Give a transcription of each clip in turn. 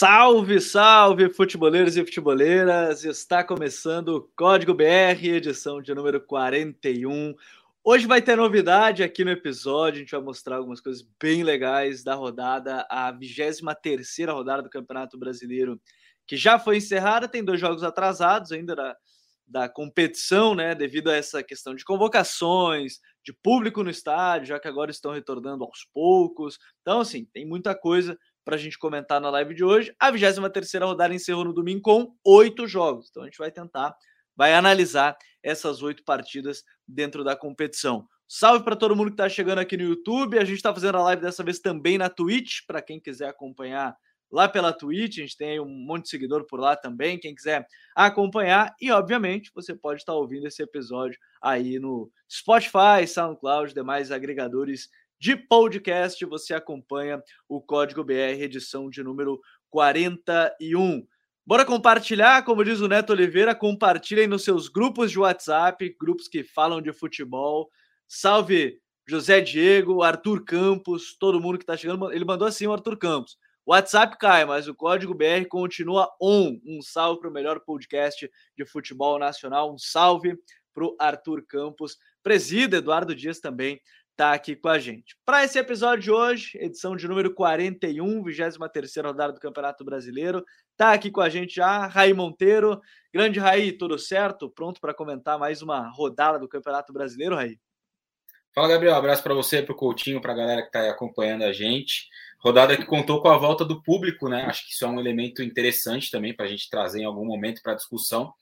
Salve, salve, futeboleiros e futeboleiras! Está começando o Código BR, edição de número 41. Hoje vai ter novidade aqui no episódio, a gente vai mostrar algumas coisas bem legais da rodada, a 23 rodada do Campeonato Brasileiro, que já foi encerrada, tem dois jogos atrasados ainda da, da competição, né, devido a essa questão de convocações, de público no estádio, já que agora estão retornando aos poucos. Então, assim, tem muita coisa para a gente comentar na live de hoje. A 23 rodada encerrou no domingo com oito jogos. Então a gente vai tentar, vai analisar essas oito partidas dentro da competição. Salve para todo mundo que está chegando aqui no YouTube. A gente está fazendo a live dessa vez também na Twitch, para quem quiser acompanhar lá pela Twitch. A gente tem um monte de seguidor por lá também, quem quiser acompanhar. E, obviamente, você pode estar tá ouvindo esse episódio aí no Spotify, SoundCloud, demais agregadores de podcast, você acompanha o Código BR, edição de número 41. Bora compartilhar, como diz o Neto Oliveira, compartilhem nos seus grupos de WhatsApp, grupos que falam de futebol. Salve José Diego, Arthur Campos, todo mundo que está chegando. Ele mandou assim o Arthur Campos. O WhatsApp cai, mas o código BR continua on. Um salve para o melhor podcast de futebol nacional. Um salve para o Arthur Campos. Presida Eduardo Dias também está aqui com a gente. Para esse episódio de hoje, edição de número 41, 23 rodada do Campeonato Brasileiro, está aqui com a gente já Raí Monteiro. Grande Raí, tudo certo? Pronto para comentar mais uma rodada do Campeonato Brasileiro, Raí? Fala, Gabriel. Abraço para você, para o Coutinho, para a galera que está acompanhando a gente. Rodada que contou com a volta do público, né? Acho que isso é um elemento interessante também para a gente trazer em algum momento para discussão.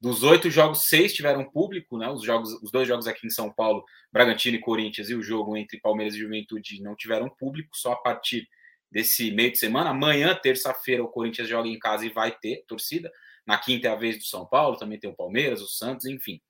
Dos oito jogos, seis tiveram público, né? Os, jogos, os dois jogos aqui em São Paulo, Bragantino e Corinthians, e o jogo entre Palmeiras e Juventude não tiveram público, só a partir desse meio de semana. Amanhã, terça-feira, o Corinthians joga em casa e vai ter torcida. Na quinta é a vez do São Paulo, também tem o Palmeiras, o Santos, enfim.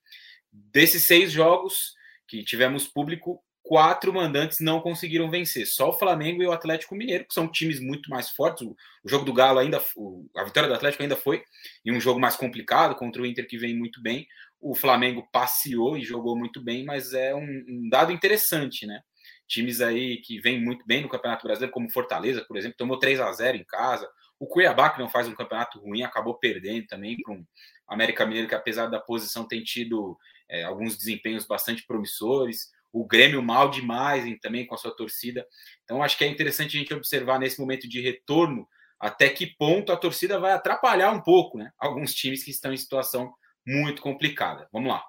Desses seis jogos que tivemos público, quatro mandantes não conseguiram vencer. Só o Flamengo e o Atlético Mineiro, que são times muito mais fortes. O, o jogo do Galo ainda, o, a vitória do Atlético ainda foi em um jogo mais complicado contra o Inter que vem muito bem. O Flamengo passeou e jogou muito bem, mas é um, um dado interessante, né? Times aí que vêm muito bem no Campeonato Brasileiro, como Fortaleza, por exemplo, tomou 3 a 0 em casa. O Cuiabá, que não faz um campeonato ruim, acabou perdendo também para um América Mineiro que, apesar da posição, tem tido é, alguns desempenhos bastante promissores o Grêmio mal demais hein, também com a sua torcida. Então, acho que é interessante a gente observar nesse momento de retorno até que ponto a torcida vai atrapalhar um pouco, né? Alguns times que estão em situação muito complicada. Vamos lá.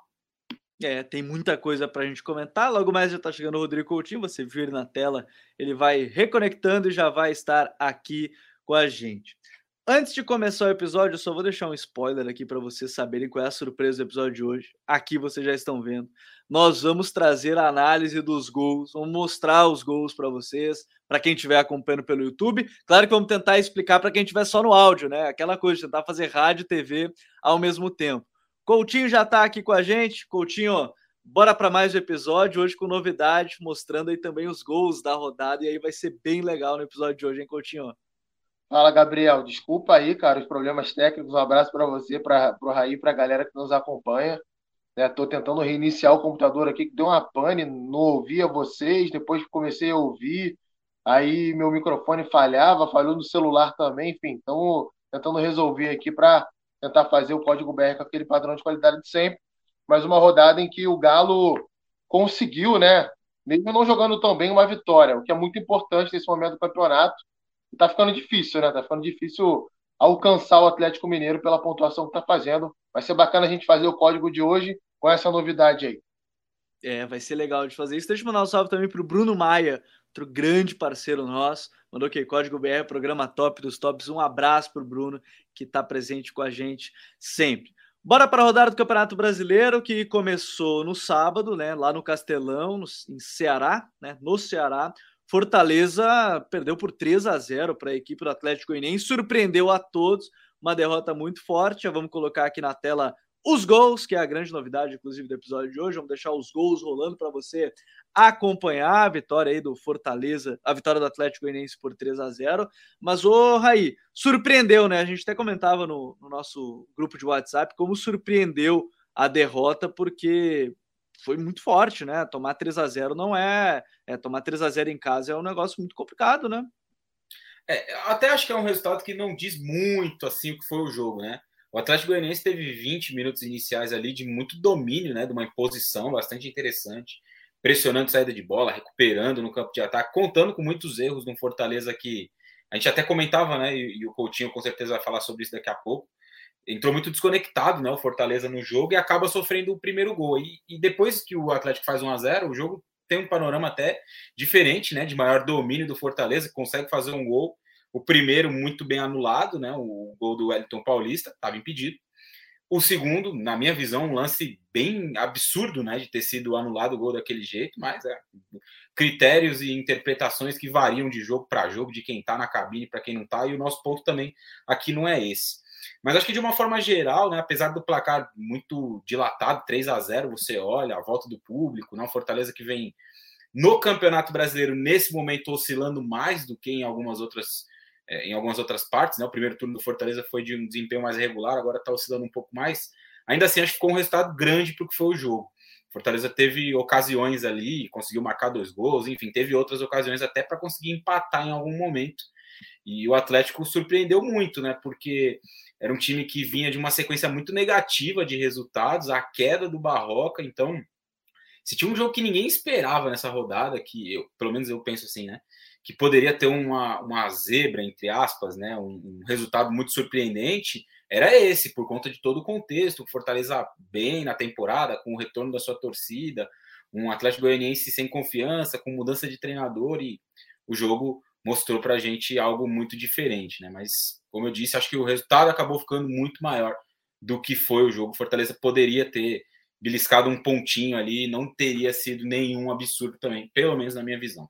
É, tem muita coisa para a gente comentar. Logo mais já está chegando o Rodrigo Coutinho, você vir na tela, ele vai reconectando e já vai estar aqui com a gente. Antes de começar o episódio, eu só vou deixar um spoiler aqui para vocês saberem qual é a surpresa do episódio de hoje. Aqui vocês já estão vendo. Nós vamos trazer a análise dos gols, vamos mostrar os gols para vocês, para quem estiver acompanhando pelo YouTube. Claro que vamos tentar explicar para quem estiver só no áudio, né? Aquela coisa, tentar fazer rádio e TV ao mesmo tempo. Coutinho já está aqui com a gente. Coutinho, bora para mais um episódio, hoje com novidade, mostrando aí também os gols da rodada, e aí vai ser bem legal no episódio de hoje, hein, Coutinho? Fala, Gabriel. Desculpa aí, cara, os problemas técnicos. Um abraço para você, para o Raí, para a galera que nos acompanha. Estou né, tentando reiniciar o computador aqui, que deu uma pane, não ouvia vocês, depois comecei a ouvir, aí meu microfone falhava, falhou no celular também, enfim, então tentando resolver aqui para tentar fazer o código BR com aquele padrão de qualidade de sempre. Mas uma rodada em que o Galo conseguiu, né, mesmo não jogando tão bem, uma vitória, o que é muito importante nesse momento do campeonato tá ficando difícil, né? Tá ficando difícil alcançar o Atlético Mineiro pela pontuação que tá fazendo. Vai ser bacana a gente fazer o código de hoje com essa novidade aí. É, vai ser legal de fazer isso. Deixa eu mandar um salve também para o Bruno Maia, outro grande parceiro nosso. Mandou que Código BR, programa top dos tops. Um abraço para o Bruno, que está presente com a gente sempre. Bora para a rodada do Campeonato Brasileiro, que começou no sábado, né, lá no Castelão, no, em Ceará, né, no Ceará. Fortaleza perdeu por 3 a 0 para a equipe do Atlético Goianiense, surpreendeu a todos, uma derrota muito forte. Já vamos colocar aqui na tela os gols, que é a grande novidade, inclusive, do episódio de hoje. Vamos deixar os gols rolando para você acompanhar a vitória aí do Fortaleza, a vitória do Atlético Goianiense por 3 a 0 Mas, ô Raí, surpreendeu, né? A gente até comentava no, no nosso grupo de WhatsApp como surpreendeu a derrota, porque foi muito forte, né? Tomar 3 a 0 não é, é tomar 3 a 0 em casa é um negócio muito complicado, né? É, até acho que é um resultado que não diz muito assim o que foi o jogo, né? O Atlético Goianiense teve 20 minutos iniciais ali de muito domínio, né? De uma imposição bastante interessante, pressionando saída de bola, recuperando no campo de ataque, contando com muitos erros no Fortaleza que a gente até comentava, né? E, e o Coutinho com certeza vai falar sobre isso daqui a pouco. Entrou muito desconectado, né? O Fortaleza no jogo e acaba sofrendo o primeiro gol. E, e depois que o Atlético faz 1 a 0 o jogo tem um panorama até diferente, né? De maior domínio do Fortaleza, consegue fazer um gol. O primeiro muito bem anulado, né? O gol do Wellington Paulista, estava impedido. O segundo, na minha visão, um lance bem absurdo, né, de ter sido anulado o gol daquele jeito, mas é critérios e interpretações que variam de jogo para jogo, de quem está na cabine para quem não está, e o nosso ponto também aqui não é esse. Mas acho que de uma forma geral, né, apesar do placar muito dilatado, 3 a 0 você olha, a volta do público, né, o Fortaleza que vem no Campeonato Brasileiro, nesse momento, oscilando mais do que em algumas outras, é, em algumas outras partes. Né, o primeiro turno do Fortaleza foi de um desempenho mais regular, agora está oscilando um pouco mais. Ainda assim, acho que ficou um resultado grande para o que foi o jogo. Fortaleza teve ocasiões ali, conseguiu marcar dois gols, enfim, teve outras ocasiões até para conseguir empatar em algum momento. E o Atlético surpreendeu muito, né? Porque era um time que vinha de uma sequência muito negativa de resultados, a queda do Barroca. Então, se tinha um jogo que ninguém esperava nessa rodada, que eu, pelo menos eu penso assim, né? Que poderia ter uma, uma zebra, entre aspas, né? Um, um resultado muito surpreendente, era esse, por conta de todo o contexto. Fortaleza bem na temporada, com o retorno da sua torcida, um Atlético Goianiense sem confiança, com mudança de treinador e o jogo mostrou para a gente algo muito diferente, né? Mas, como eu disse, acho que o resultado acabou ficando muito maior do que foi o jogo. Fortaleza poderia ter beliscado um pontinho ali, não teria sido nenhum absurdo também, pelo menos na minha visão.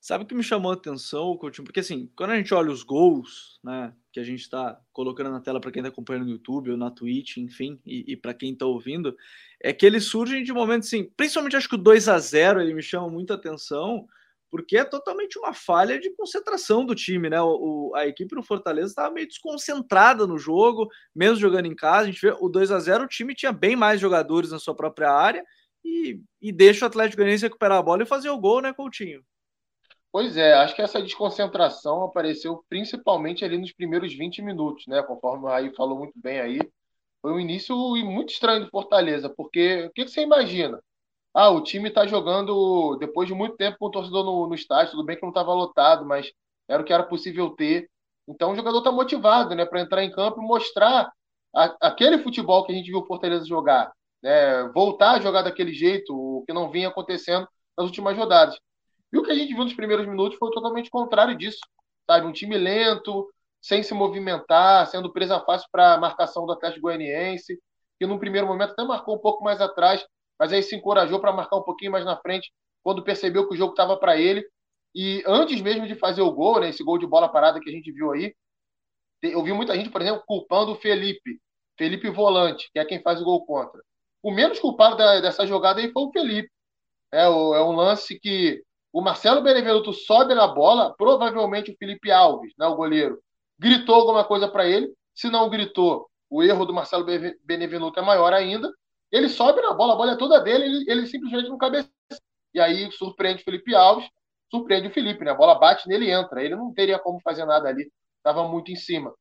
Sabe o que me chamou a atenção, Coutinho? Porque assim, quando a gente olha os gols, né, que a gente está colocando na tela para quem está acompanhando no YouTube ou na Twitch, enfim, e, e para quem está ouvindo, é que eles surgem de momentos assim, principalmente acho que o 2 a 0 ele me chama muita atenção, porque é totalmente uma falha de concentração do time, né? O, a equipe do Fortaleza estava meio desconcentrada no jogo, mesmo jogando em casa. A gente vê o 2 a 0 o time tinha bem mais jogadores na sua própria área e, e deixa o Atlético Goianiense recuperar a bola e fazer o gol, né, Coutinho? Pois é, acho que essa desconcentração apareceu principalmente ali nos primeiros 20 minutos, né? Conforme o Raí falou muito bem aí. Foi um início muito estranho do Fortaleza, porque o que você imagina? Ah, o time está jogando depois de muito tempo com o torcedor no, no estádio. Tudo bem que não estava lotado, mas era o que era possível ter. Então o jogador está motivado né, para entrar em campo e mostrar a, aquele futebol que a gente viu o Fortaleza jogar. Né, voltar a jogar daquele jeito, o que não vinha acontecendo nas últimas rodadas. E o que a gente viu nos primeiros minutos foi totalmente contrário disso. Sabe? Um time lento, sem se movimentar, sendo presa fácil para a marcação do Atlético Goianiense, que no primeiro momento até marcou um pouco mais atrás, mas aí se encorajou para marcar um pouquinho mais na frente quando percebeu que o jogo estava para ele. E antes mesmo de fazer o gol, né, esse gol de bola parada que a gente viu aí, eu vi muita gente, por exemplo, culpando o Felipe, Felipe Volante, que é quem faz o gol contra. O menos culpado da, dessa jogada aí foi o Felipe. É, o, é um lance que o Marcelo Benevenuto sobe na bola, provavelmente o Felipe Alves, né, o goleiro, gritou alguma coisa para ele. Se não gritou, o erro do Marcelo Benevenuto é maior ainda. Ele sobe na bola, a bola é toda dele, ele, ele simplesmente não cabeceia. E aí surpreende o Felipe Alves, surpreende o Felipe, né? A bola bate nele e entra. Ele não teria como fazer nada ali, estava muito em cima.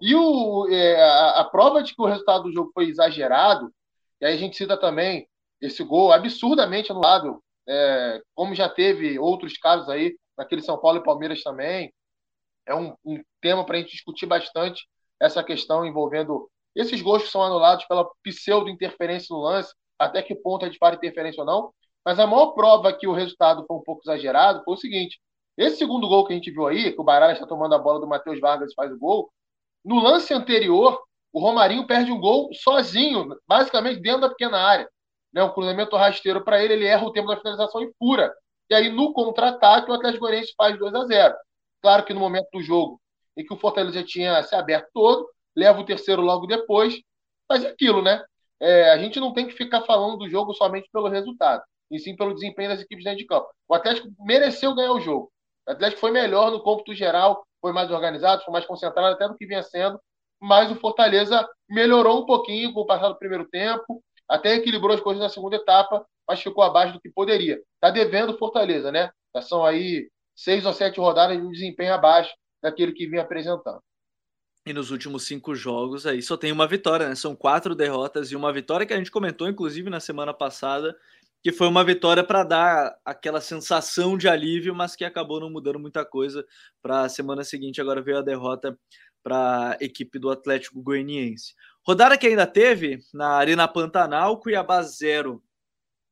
E o, é, a, a, prova de que o resultado do jogo foi exagerado, e aí a gente cita também esse gol absurdamente anulado, é, como já teve outros casos aí, naquele São Paulo e Palmeiras também. É um, um tema para a gente discutir bastante essa questão envolvendo esses gols são anulados pela pseudo-interferência no lance, até que ponto é de fato interferência ou não. Mas a maior prova que o resultado foi um pouco exagerado foi o seguinte: esse segundo gol que a gente viu aí, que o Baralha está tomando a bola do Matheus Vargas e faz o gol, no lance anterior, o Romarinho perde um gol sozinho, basicamente dentro da pequena área. Né, um cruzamento rasteiro para ele, ele erra o tempo da finalização e fura. E aí, no contra-ataque, o Atlético Goianiense faz 2 a 0 Claro que no momento do jogo em que o Fortaleza tinha se aberto todo, leva o terceiro logo depois. Mas é aquilo, né? É, a gente não tem que ficar falando do jogo somente pelo resultado, e sim pelo desempenho das equipes dentro de campo. O Atlético mereceu ganhar o jogo. O Atlético foi melhor no cômputo geral, foi mais organizado, foi mais concentrado até do que vinha sendo, mas o Fortaleza melhorou um pouquinho com o passar do primeiro tempo, até equilibrou as coisas na segunda etapa, mas ficou abaixo do que poderia. Está devendo o Fortaleza, né? Já são aí seis ou sete rodadas de desempenho abaixo daquele que vinha apresentando. E nos últimos cinco jogos aí só tem uma vitória, né? São quatro derrotas e uma vitória que a gente comentou, inclusive, na semana passada, que foi uma vitória para dar aquela sensação de alívio, mas que acabou não mudando muita coisa. Para a semana seguinte, agora veio a derrota para a equipe do Atlético Goianiense. Rodada que ainda teve na Arena Pantanal, Cuiabá 0,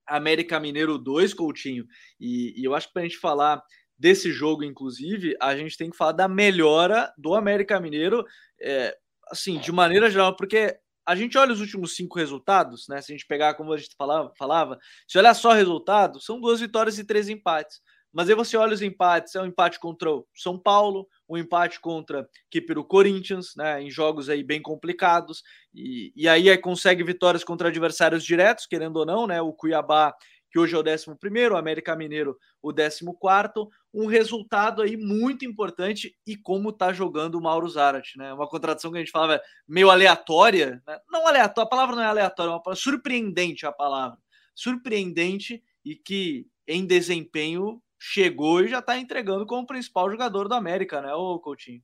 América Mineiro 2, Coutinho. E, e eu acho que para a gente falar desse jogo, inclusive, a gente tem que falar da melhora do América Mineiro, é, assim, de maneira geral, porque a gente olha os últimos cinco resultados, né? Se a gente pegar como a gente falava, falava se olhar só resultado, são duas vitórias e três empates. Mas aí você olha os empates, é um empate contra o São Paulo, um empate contra a equipe do Corinthians, né, em jogos aí bem complicados, e, e aí, aí consegue vitórias contra adversários diretos, querendo ou não, né, o Cuiabá, que hoje é o 11 o América Mineiro o 14 um resultado aí muito importante e como tá jogando o Mauro Zarat, né, uma contratação que a gente falava meio aleatória, né? não aleatória, a palavra não é aleatória, é uma palavra surpreendente a palavra, surpreendente e que em desempenho chegou e já está entregando como principal jogador do América, né, o Coutinho?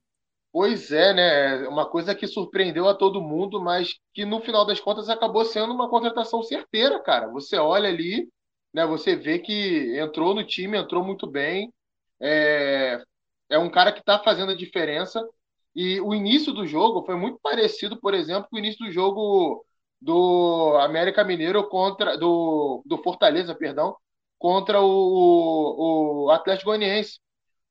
Pois é, né? Uma coisa que surpreendeu a todo mundo, mas que no final das contas acabou sendo uma contratação certeira, cara. Você olha ali, né? Você vê que entrou no time, entrou muito bem. É, é um cara que está fazendo a diferença. E o início do jogo foi muito parecido, por exemplo, com o início do jogo do América Mineiro contra do, do Fortaleza, perdão, contra o, o Atlético Goianiense,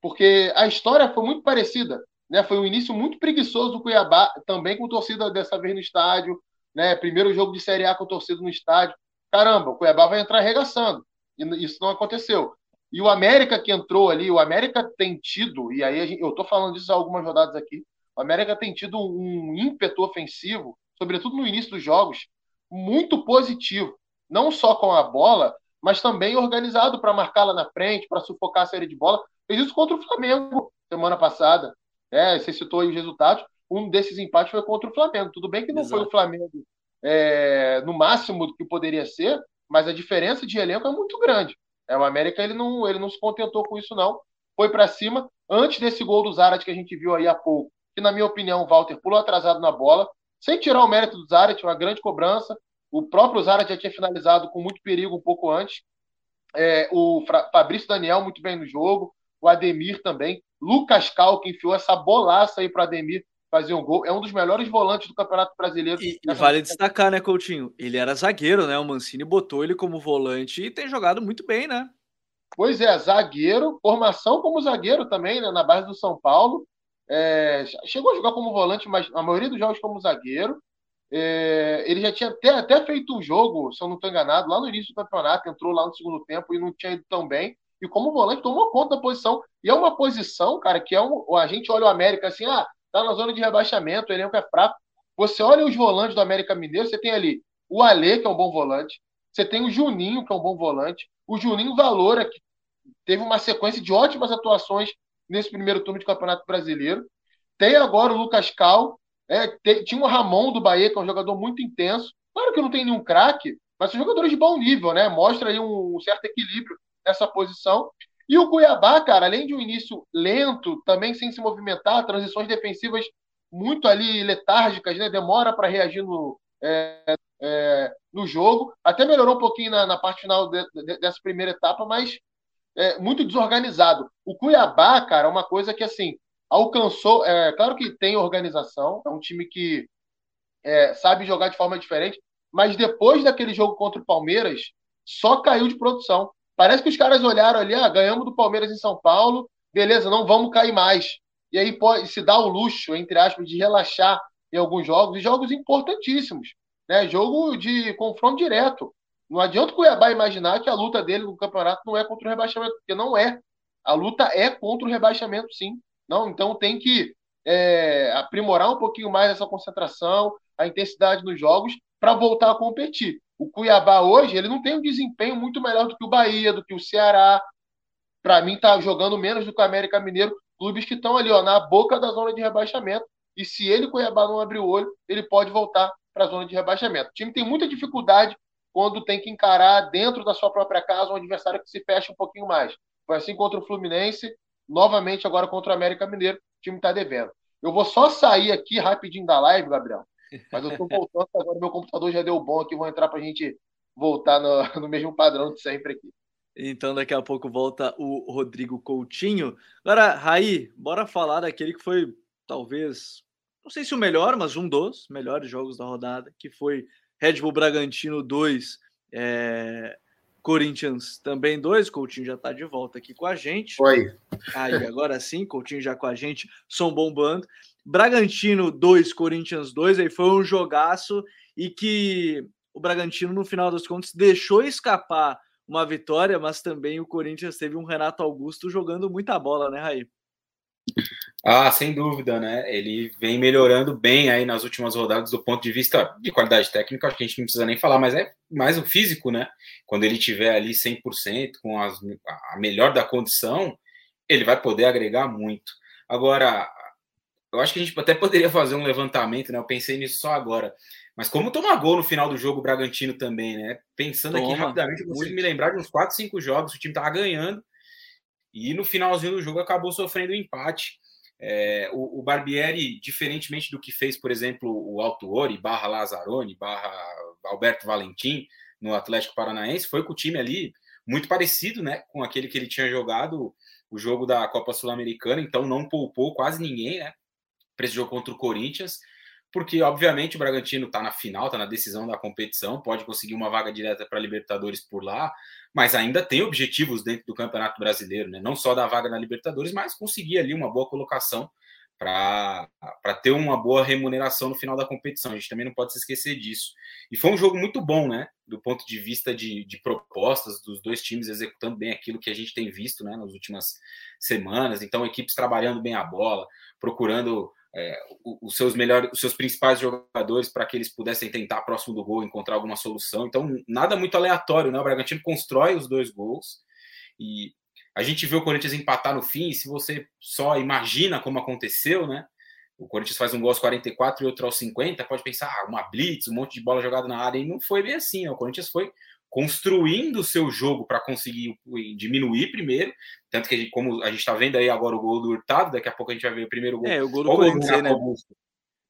porque a história foi muito parecida, né? Foi um início muito preguiçoso do Cuiabá, também com torcida dessa vez no estádio, né? Primeiro jogo de Série A com torcida no estádio. Caramba, o Cuiabá vai entrar arregaçando. E isso não aconteceu. E o América que entrou ali, o América tem tido, e aí gente, eu estou falando disso há algumas rodadas aqui, o América tem tido um ímpeto ofensivo, sobretudo no início dos jogos, muito positivo. Não só com a bola, mas também organizado para marcar lá na frente, para sufocar a série de bola. Fez isso contra o Flamengo semana passada. É, você citou aí os resultados. Um desses empates foi contra o Flamengo. Tudo bem que não Exato. foi o Flamengo é, no máximo do que poderia ser, mas a diferença de elenco é muito grande. É, o América ele não, ele não se contentou com isso, não. Foi para cima. Antes desse gol do Zarat que a gente viu aí há pouco, que na minha opinião o Walter pulou atrasado na bola, sem tirar o mérito do Zarat, uma grande cobrança. O próprio Zara já tinha finalizado com muito perigo um pouco antes. É, o Fabrício Daniel muito bem no jogo. O Ademir também. Lucas Cal, que enfiou essa bolaça aí para Ademir fazer um gol. É um dos melhores volantes do Campeonato Brasileiro. E, e vale destacar, né, Coutinho? Ele era zagueiro, né? O Mancini botou ele como volante e tem jogado muito bem, né? Pois é, zagueiro, formação como zagueiro também, né, na base do São Paulo. É, chegou a jogar como volante, mas a maioria dos jogos como zagueiro. É, ele já tinha até, até feito um jogo, se eu não estou enganado, lá no início do campeonato, entrou lá no segundo tempo e não tinha ido tão bem. E como volante tomou conta da posição. E é uma posição, cara, que é um. A gente olha o América assim, ah, tá na zona de rebaixamento, o elenco é fraco. Você olha os volantes do América Mineiro, você tem ali o Alê, que é um bom volante, você tem o Juninho, que é um bom volante, o Juninho Valora, que teve uma sequência de ótimas atuações nesse primeiro turno de Campeonato Brasileiro. Tem agora o Lucas Cal, é, tinha o Ramon do Bahia, que é um jogador muito intenso. Claro que não tem nenhum craque, mas são jogadores de bom nível, né? Mostra aí um, um certo equilíbrio nessa posição. E o Cuiabá, cara, além de um início lento, também sem se movimentar, transições defensivas muito ali letárgicas, né? Demora para reagir no, é, é, no jogo. Até melhorou um pouquinho na, na parte final de, de, dessa primeira etapa, mas é, muito desorganizado. O Cuiabá, cara, é uma coisa que assim alcançou. É, claro que tem organização, é um time que é, sabe jogar de forma diferente, mas depois daquele jogo contra o Palmeiras, só caiu de produção. Parece que os caras olharam ali, ah, ganhamos do Palmeiras em São Paulo, beleza, não vamos cair mais. E aí pode se dá o luxo, entre aspas, de relaxar em alguns jogos, e jogos importantíssimos. Né? Jogo de confronto direto. Não adianta o Cuiabá imaginar que a luta dele no campeonato não é contra o rebaixamento, porque não é. A luta é contra o rebaixamento, sim. Não, então tem que é, aprimorar um pouquinho mais essa concentração, a intensidade nos jogos para voltar a competir. O Cuiabá hoje ele não tem um desempenho muito melhor do que o Bahia, do que o Ceará. Para mim está jogando menos do que o América Mineiro, clubes que estão ali ó, na boca da zona de rebaixamento. E se ele Cuiabá não abrir o olho, ele pode voltar para a zona de rebaixamento. O time tem muita dificuldade quando tem que encarar dentro da sua própria casa um adversário que se fecha um pouquinho mais. Foi assim contra o Fluminense, novamente agora contra o América Mineiro. time está devendo. Eu vou só sair aqui rapidinho da live, Gabriel, mas eu estou voltando agora, meu computador já deu bom aqui, vou entrar para a gente voltar no, no mesmo padrão de sempre aqui. Então, daqui a pouco volta o Rodrigo Coutinho. Agora, Raí, bora falar daquele que foi, talvez, não sei se o melhor, mas um dos melhores jogos da rodada, que foi Red Bull Bragantino 2, é, Corinthians também 2. Coutinho já está de volta aqui com a gente. Oi. Aí, agora sim, Coutinho já com a gente, som bombando. Bragantino 2, Corinthians 2, aí foi um jogaço e que o Bragantino, no final das contas, deixou escapar uma vitória, mas também o Corinthians teve um Renato Augusto jogando muita bola, né, Raí? Ah, sem dúvida, né? Ele vem melhorando bem aí nas últimas rodadas do ponto de vista de qualidade técnica, acho que a gente não precisa nem falar, mas é mais o físico, né? Quando ele tiver ali 100%, com as, a melhor da condição, ele vai poder agregar muito. Agora, eu acho que a gente até poderia fazer um levantamento, né? Eu pensei nisso só agora. Mas como tomar gol no final do jogo o Bragantino também, né? Pensando Toma, aqui rapidamente, eu consigo muito. me lembrar de uns 4, 5 jogos, o time tava ganhando e no finalzinho do jogo acabou sofrendo um empate. É, o, o, Barbieri, diferentemente do que fez, por exemplo, o Altuori, barra Lazzaroni, barra Alberto Valentim no Atlético Paranaense, foi com o time ali muito parecido né, com aquele que ele tinha jogado o jogo da Copa Sul-Americana, então não poupou quase ninguém né, para esse jogo contra o Corinthians porque obviamente o Bragantino está na final, está na decisão da competição, pode conseguir uma vaga direta para a Libertadores por lá, mas ainda tem objetivos dentro do Campeonato Brasileiro, né? não só da vaga na Libertadores, mas conseguir ali uma boa colocação para ter uma boa remuneração no final da competição. A gente também não pode se esquecer disso. E foi um jogo muito bom, né? Do ponto de vista de, de propostas dos dois times executando bem aquilo que a gente tem visto né, nas últimas semanas. Então, equipes trabalhando bem a bola, procurando é, os seus melhores, os seus principais jogadores para que eles pudessem tentar próximo do gol encontrar alguma solução. Então, nada muito aleatório, né? O Bragantino constrói os dois gols e a gente vê o Corinthians empatar no fim. E se você só imagina como aconteceu, né? O Corinthians faz um gol aos 44 e outro aos 50, pode pensar, ah, uma blitz, um monte de bola jogada na área, e não foi bem assim. Né? O Corinthians foi construindo o seu jogo para conseguir diminuir primeiro. Tanto que, como a gente está vendo aí agora o gol do Hurtado, daqui a pouco a gente vai ver o primeiro gol. É, o gol do, gol do Renato né? Augusto.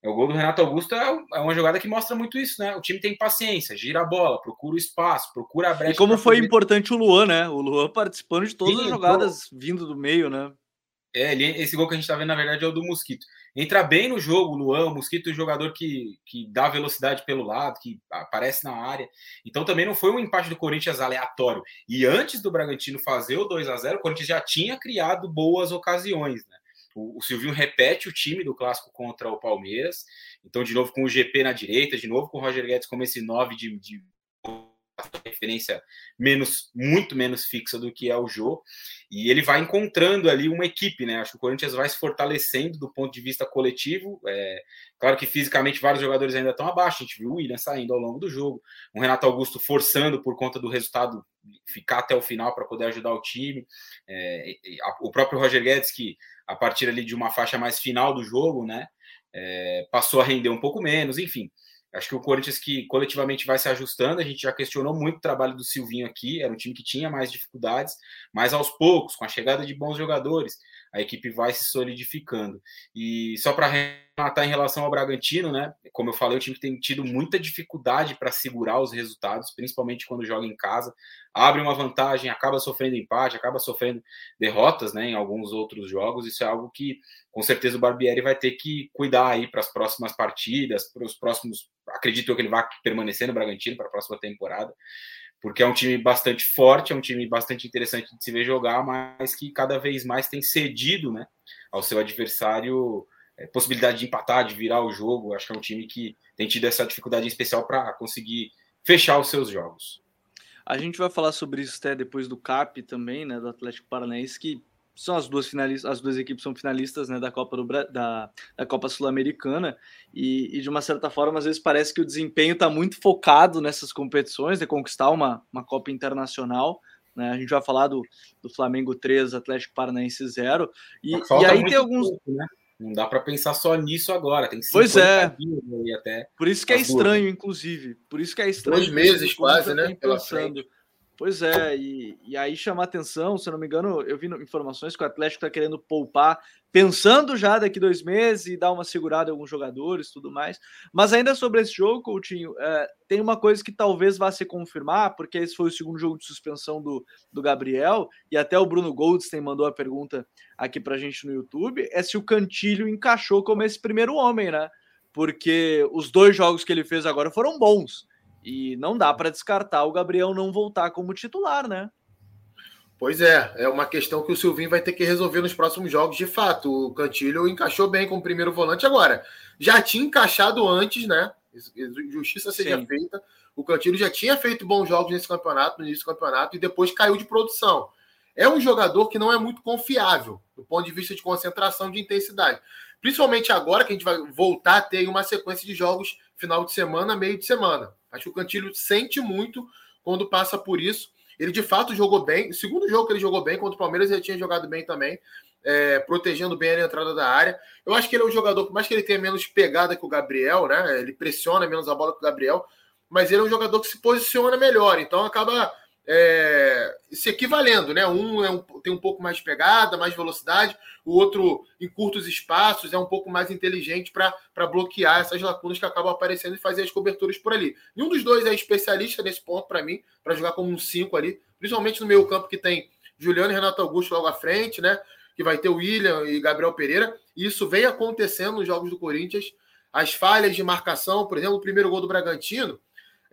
É, o gol do Renato Augusto é, é uma jogada que mostra muito isso, né? O time tem paciência, gira a bola, procura o espaço, procura a brecha. E como foi importante o Luan, né? O Luan participando de todas Sim, as jogadas vindo do meio, né? É, ele, esse gol que a gente está vendo, na verdade, é o do Mosquito. Entra bem no jogo, o Luan, o Mosquito é jogador que, que dá velocidade pelo lado, que aparece na área. Então também não foi um empate do Corinthians aleatório. E antes do Bragantino fazer o 2 a 0 o Corinthians já tinha criado boas ocasiões, né? O, o Silvinho repete o time do clássico contra o Palmeiras. Então, de novo, com o GP na direita, de novo com o Roger Guedes como esse 9 de, de referência menos, muito menos fixa do que é o Jô, e ele vai encontrando ali uma equipe, né? Acho que o Corinthians vai se fortalecendo do ponto de vista coletivo. É, claro que fisicamente vários jogadores ainda estão abaixo, a gente viu o William saindo ao longo do jogo, o Renato Augusto forçando por conta do resultado ficar até o final para poder ajudar o time, é, o próprio Roger Guedes, que a partir ali de uma faixa mais final do jogo, né? É, passou a render um pouco menos, enfim. Acho que o Corinthians que coletivamente vai se ajustando, a gente já questionou muito o trabalho do Silvinho aqui, era um time que tinha mais dificuldades, mas aos poucos, com a chegada de bons jogadores, a equipe vai se solidificando. E só para rematar em relação ao Bragantino, né? Como eu falei, o time tem tido muita dificuldade para segurar os resultados, principalmente quando joga em casa. Abre uma vantagem, acaba sofrendo empate, acaba sofrendo derrotas, né? Em alguns outros jogos. Isso é algo que, com certeza, o Barbieri vai ter que cuidar aí para as próximas partidas, para os próximos. Acredito eu que ele vai permanecer no Bragantino para a próxima temporada porque é um time bastante forte, é um time bastante interessante de se ver jogar, mas que cada vez mais tem cedido né, ao seu adversário é, possibilidade de empatar, de virar o jogo. Acho que é um time que tem tido essa dificuldade especial para conseguir fechar os seus jogos. A gente vai falar sobre isso até depois do CAP também, né, do Atlético Paranaense, que são as duas finalistas, as duas equipes são finalistas né, da Copa do da, da Copa Sul-Americana e, e, de uma certa forma às vezes parece que o desempenho está muito focado nessas competições, de conquistar uma, uma Copa Internacional. Né? A gente vai falar do, do Flamengo 3, Atlético Paranaense 0. E, e aí tem alguns. Pouco, né? Não dá para pensar só nisso agora. Tem pois é. Até Por isso que é estranho, duas. inclusive. Por isso que é estranho. Dois meses quase, né? Pensando. Pois é, e, e aí chama atenção, se eu não me engano, eu vi informações que o Atlético está querendo poupar, pensando já daqui dois meses e dar uma segurada em alguns jogadores tudo mais. Mas ainda sobre esse jogo, Coutinho, é, tem uma coisa que talvez vá se confirmar, porque esse foi o segundo jogo de suspensão do, do Gabriel, e até o Bruno Goldstein mandou a pergunta aqui pra gente no YouTube, é se o Cantilho encaixou como esse primeiro homem, né? Porque os dois jogos que ele fez agora foram bons. E não dá para descartar o Gabriel não voltar como titular, né? Pois é, é uma questão que o Silvinho vai ter que resolver nos próximos jogos. De fato, o Cantilho encaixou bem como primeiro volante agora. Já tinha encaixado antes, né? Justiça seja Sim. feita. O Cantilho já tinha feito bons jogos nesse campeonato, no início do campeonato, e depois caiu de produção. É um jogador que não é muito confiável do ponto de vista de concentração de intensidade. Principalmente agora que a gente vai voltar a ter uma sequência de jogos final de semana, meio de semana. Acho que o Cantilho sente muito quando passa por isso. Ele de fato jogou bem. O segundo jogo que ele jogou bem contra o Palmeiras, ele tinha jogado bem também, é, protegendo bem a entrada da área. Eu acho que ele é um jogador, por mais que ele tenha menos pegada que o Gabriel, né? Ele pressiona menos a bola que o Gabriel, mas ele é um jogador que se posiciona melhor. Então acaba é, se equivalendo, né? Um, é um, tem um pouco mais de pegada, mais velocidade, o outro, em curtos espaços, é um pouco mais inteligente para bloquear essas lacunas que acabam aparecendo e fazer as coberturas por ali. Nenhum dos dois é especialista nesse ponto para mim, para jogar como um 5 ali, principalmente no meio campo que tem Juliano e Renato Augusto logo à frente, né? Que vai ter o William e Gabriel Pereira. E isso vem acontecendo nos jogos do Corinthians. As falhas de marcação, por exemplo, o primeiro gol do Bragantino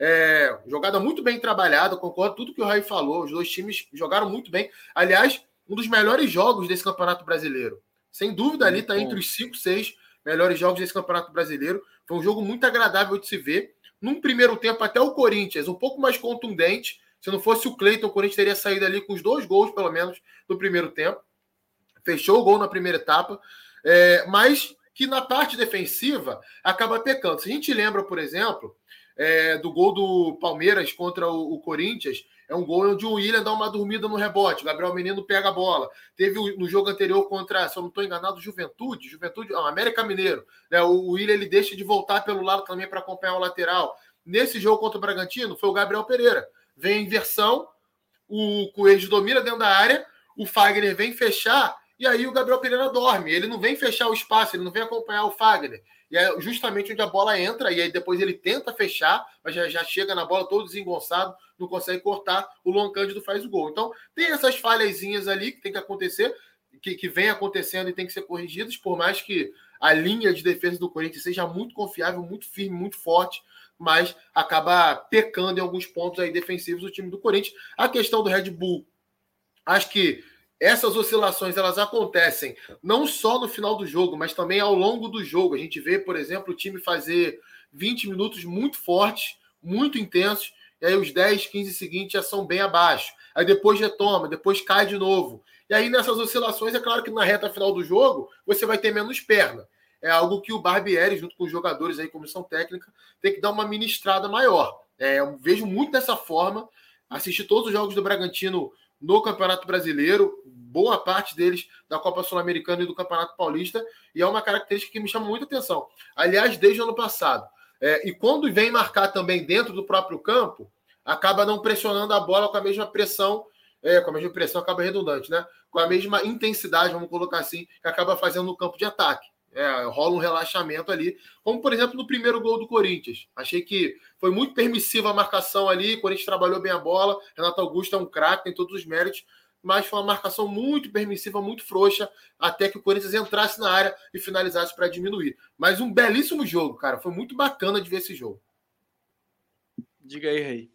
é, jogada muito bem trabalhada, concordo tudo que o Raí falou. Os dois times jogaram muito bem. Aliás, um dos melhores jogos desse Campeonato Brasileiro. Sem dúvida, ali está entre os 5, 6 melhores jogos desse Campeonato Brasileiro. Foi um jogo muito agradável de se ver. Num primeiro tempo, até o Corinthians, um pouco mais contundente. Se não fosse o Cleiton, o Corinthians teria saído ali com os dois gols, pelo menos, no primeiro tempo. Fechou o gol na primeira etapa. É, mas que na parte defensiva acaba pecando. Se a gente lembra, por exemplo, é, do gol do Palmeiras contra o, o, Corinthians. É um gol onde o William dá uma dormida no rebote. O Gabriel Menino pega a bola. Teve no jogo anterior contra, se eu não estou enganado, Juventude. Juventude, não, América Mineiro. Né? O William ele deixa de voltar pelo lado também para acompanhar o lateral. Nesse jogo contra o Bragantino, foi o Gabriel Pereira. Vem em inversão, o Coelho domina dentro da área, o Fagner vem fechar e aí o Gabriel Pereira dorme. Ele não vem fechar o espaço, ele não vem acompanhar o Fagner. E é justamente onde a bola entra, e aí depois ele tenta fechar, mas já, já chega na bola todo desengonçado, não consegue cortar, o Luan Cândido faz o gol. Então, tem essas falhazinhas ali que tem que acontecer, que, que vem acontecendo e tem que ser corrigidas, por mais que a linha de defesa do Corinthians seja muito confiável, muito firme, muito forte, mas acaba pecando em alguns pontos aí defensivos do time do Corinthians. A questão do Red Bull, acho que essas oscilações elas acontecem não só no final do jogo, mas também ao longo do jogo. A gente vê, por exemplo, o time fazer 20 minutos muito fortes, muito intensos, e aí os 10, 15 seguintes já são bem abaixo. Aí depois retoma, depois cai de novo. E aí nessas oscilações, é claro que na reta final do jogo, você vai ter menos perna. É algo que o Barbieri, junto com os jogadores aí, comissão técnica, tem que dar uma ministrada maior. É, eu vejo muito dessa forma. Assisti todos os jogos do Bragantino no Campeonato Brasileiro, boa parte deles da Copa Sul-Americana e do Campeonato Paulista, e é uma característica que me chama muita atenção. Aliás, desde o ano passado. É, e quando vem marcar também dentro do próprio campo, acaba não pressionando a bola com a mesma pressão, é, com a mesma pressão, acaba redundante, né? Com a mesma intensidade, vamos colocar assim, que acaba fazendo no campo de ataque. É, rola um relaxamento ali, como por exemplo no primeiro gol do Corinthians. Achei que foi muito permissiva a marcação ali, o Corinthians trabalhou bem a bola, Renato Augusto é um craque, tem todos os méritos, mas foi uma marcação muito permissiva, muito frouxa, até que o Corinthians entrasse na área e finalizasse para diminuir. Mas um belíssimo jogo, cara, foi muito bacana de ver esse jogo. Diga aí, Rei.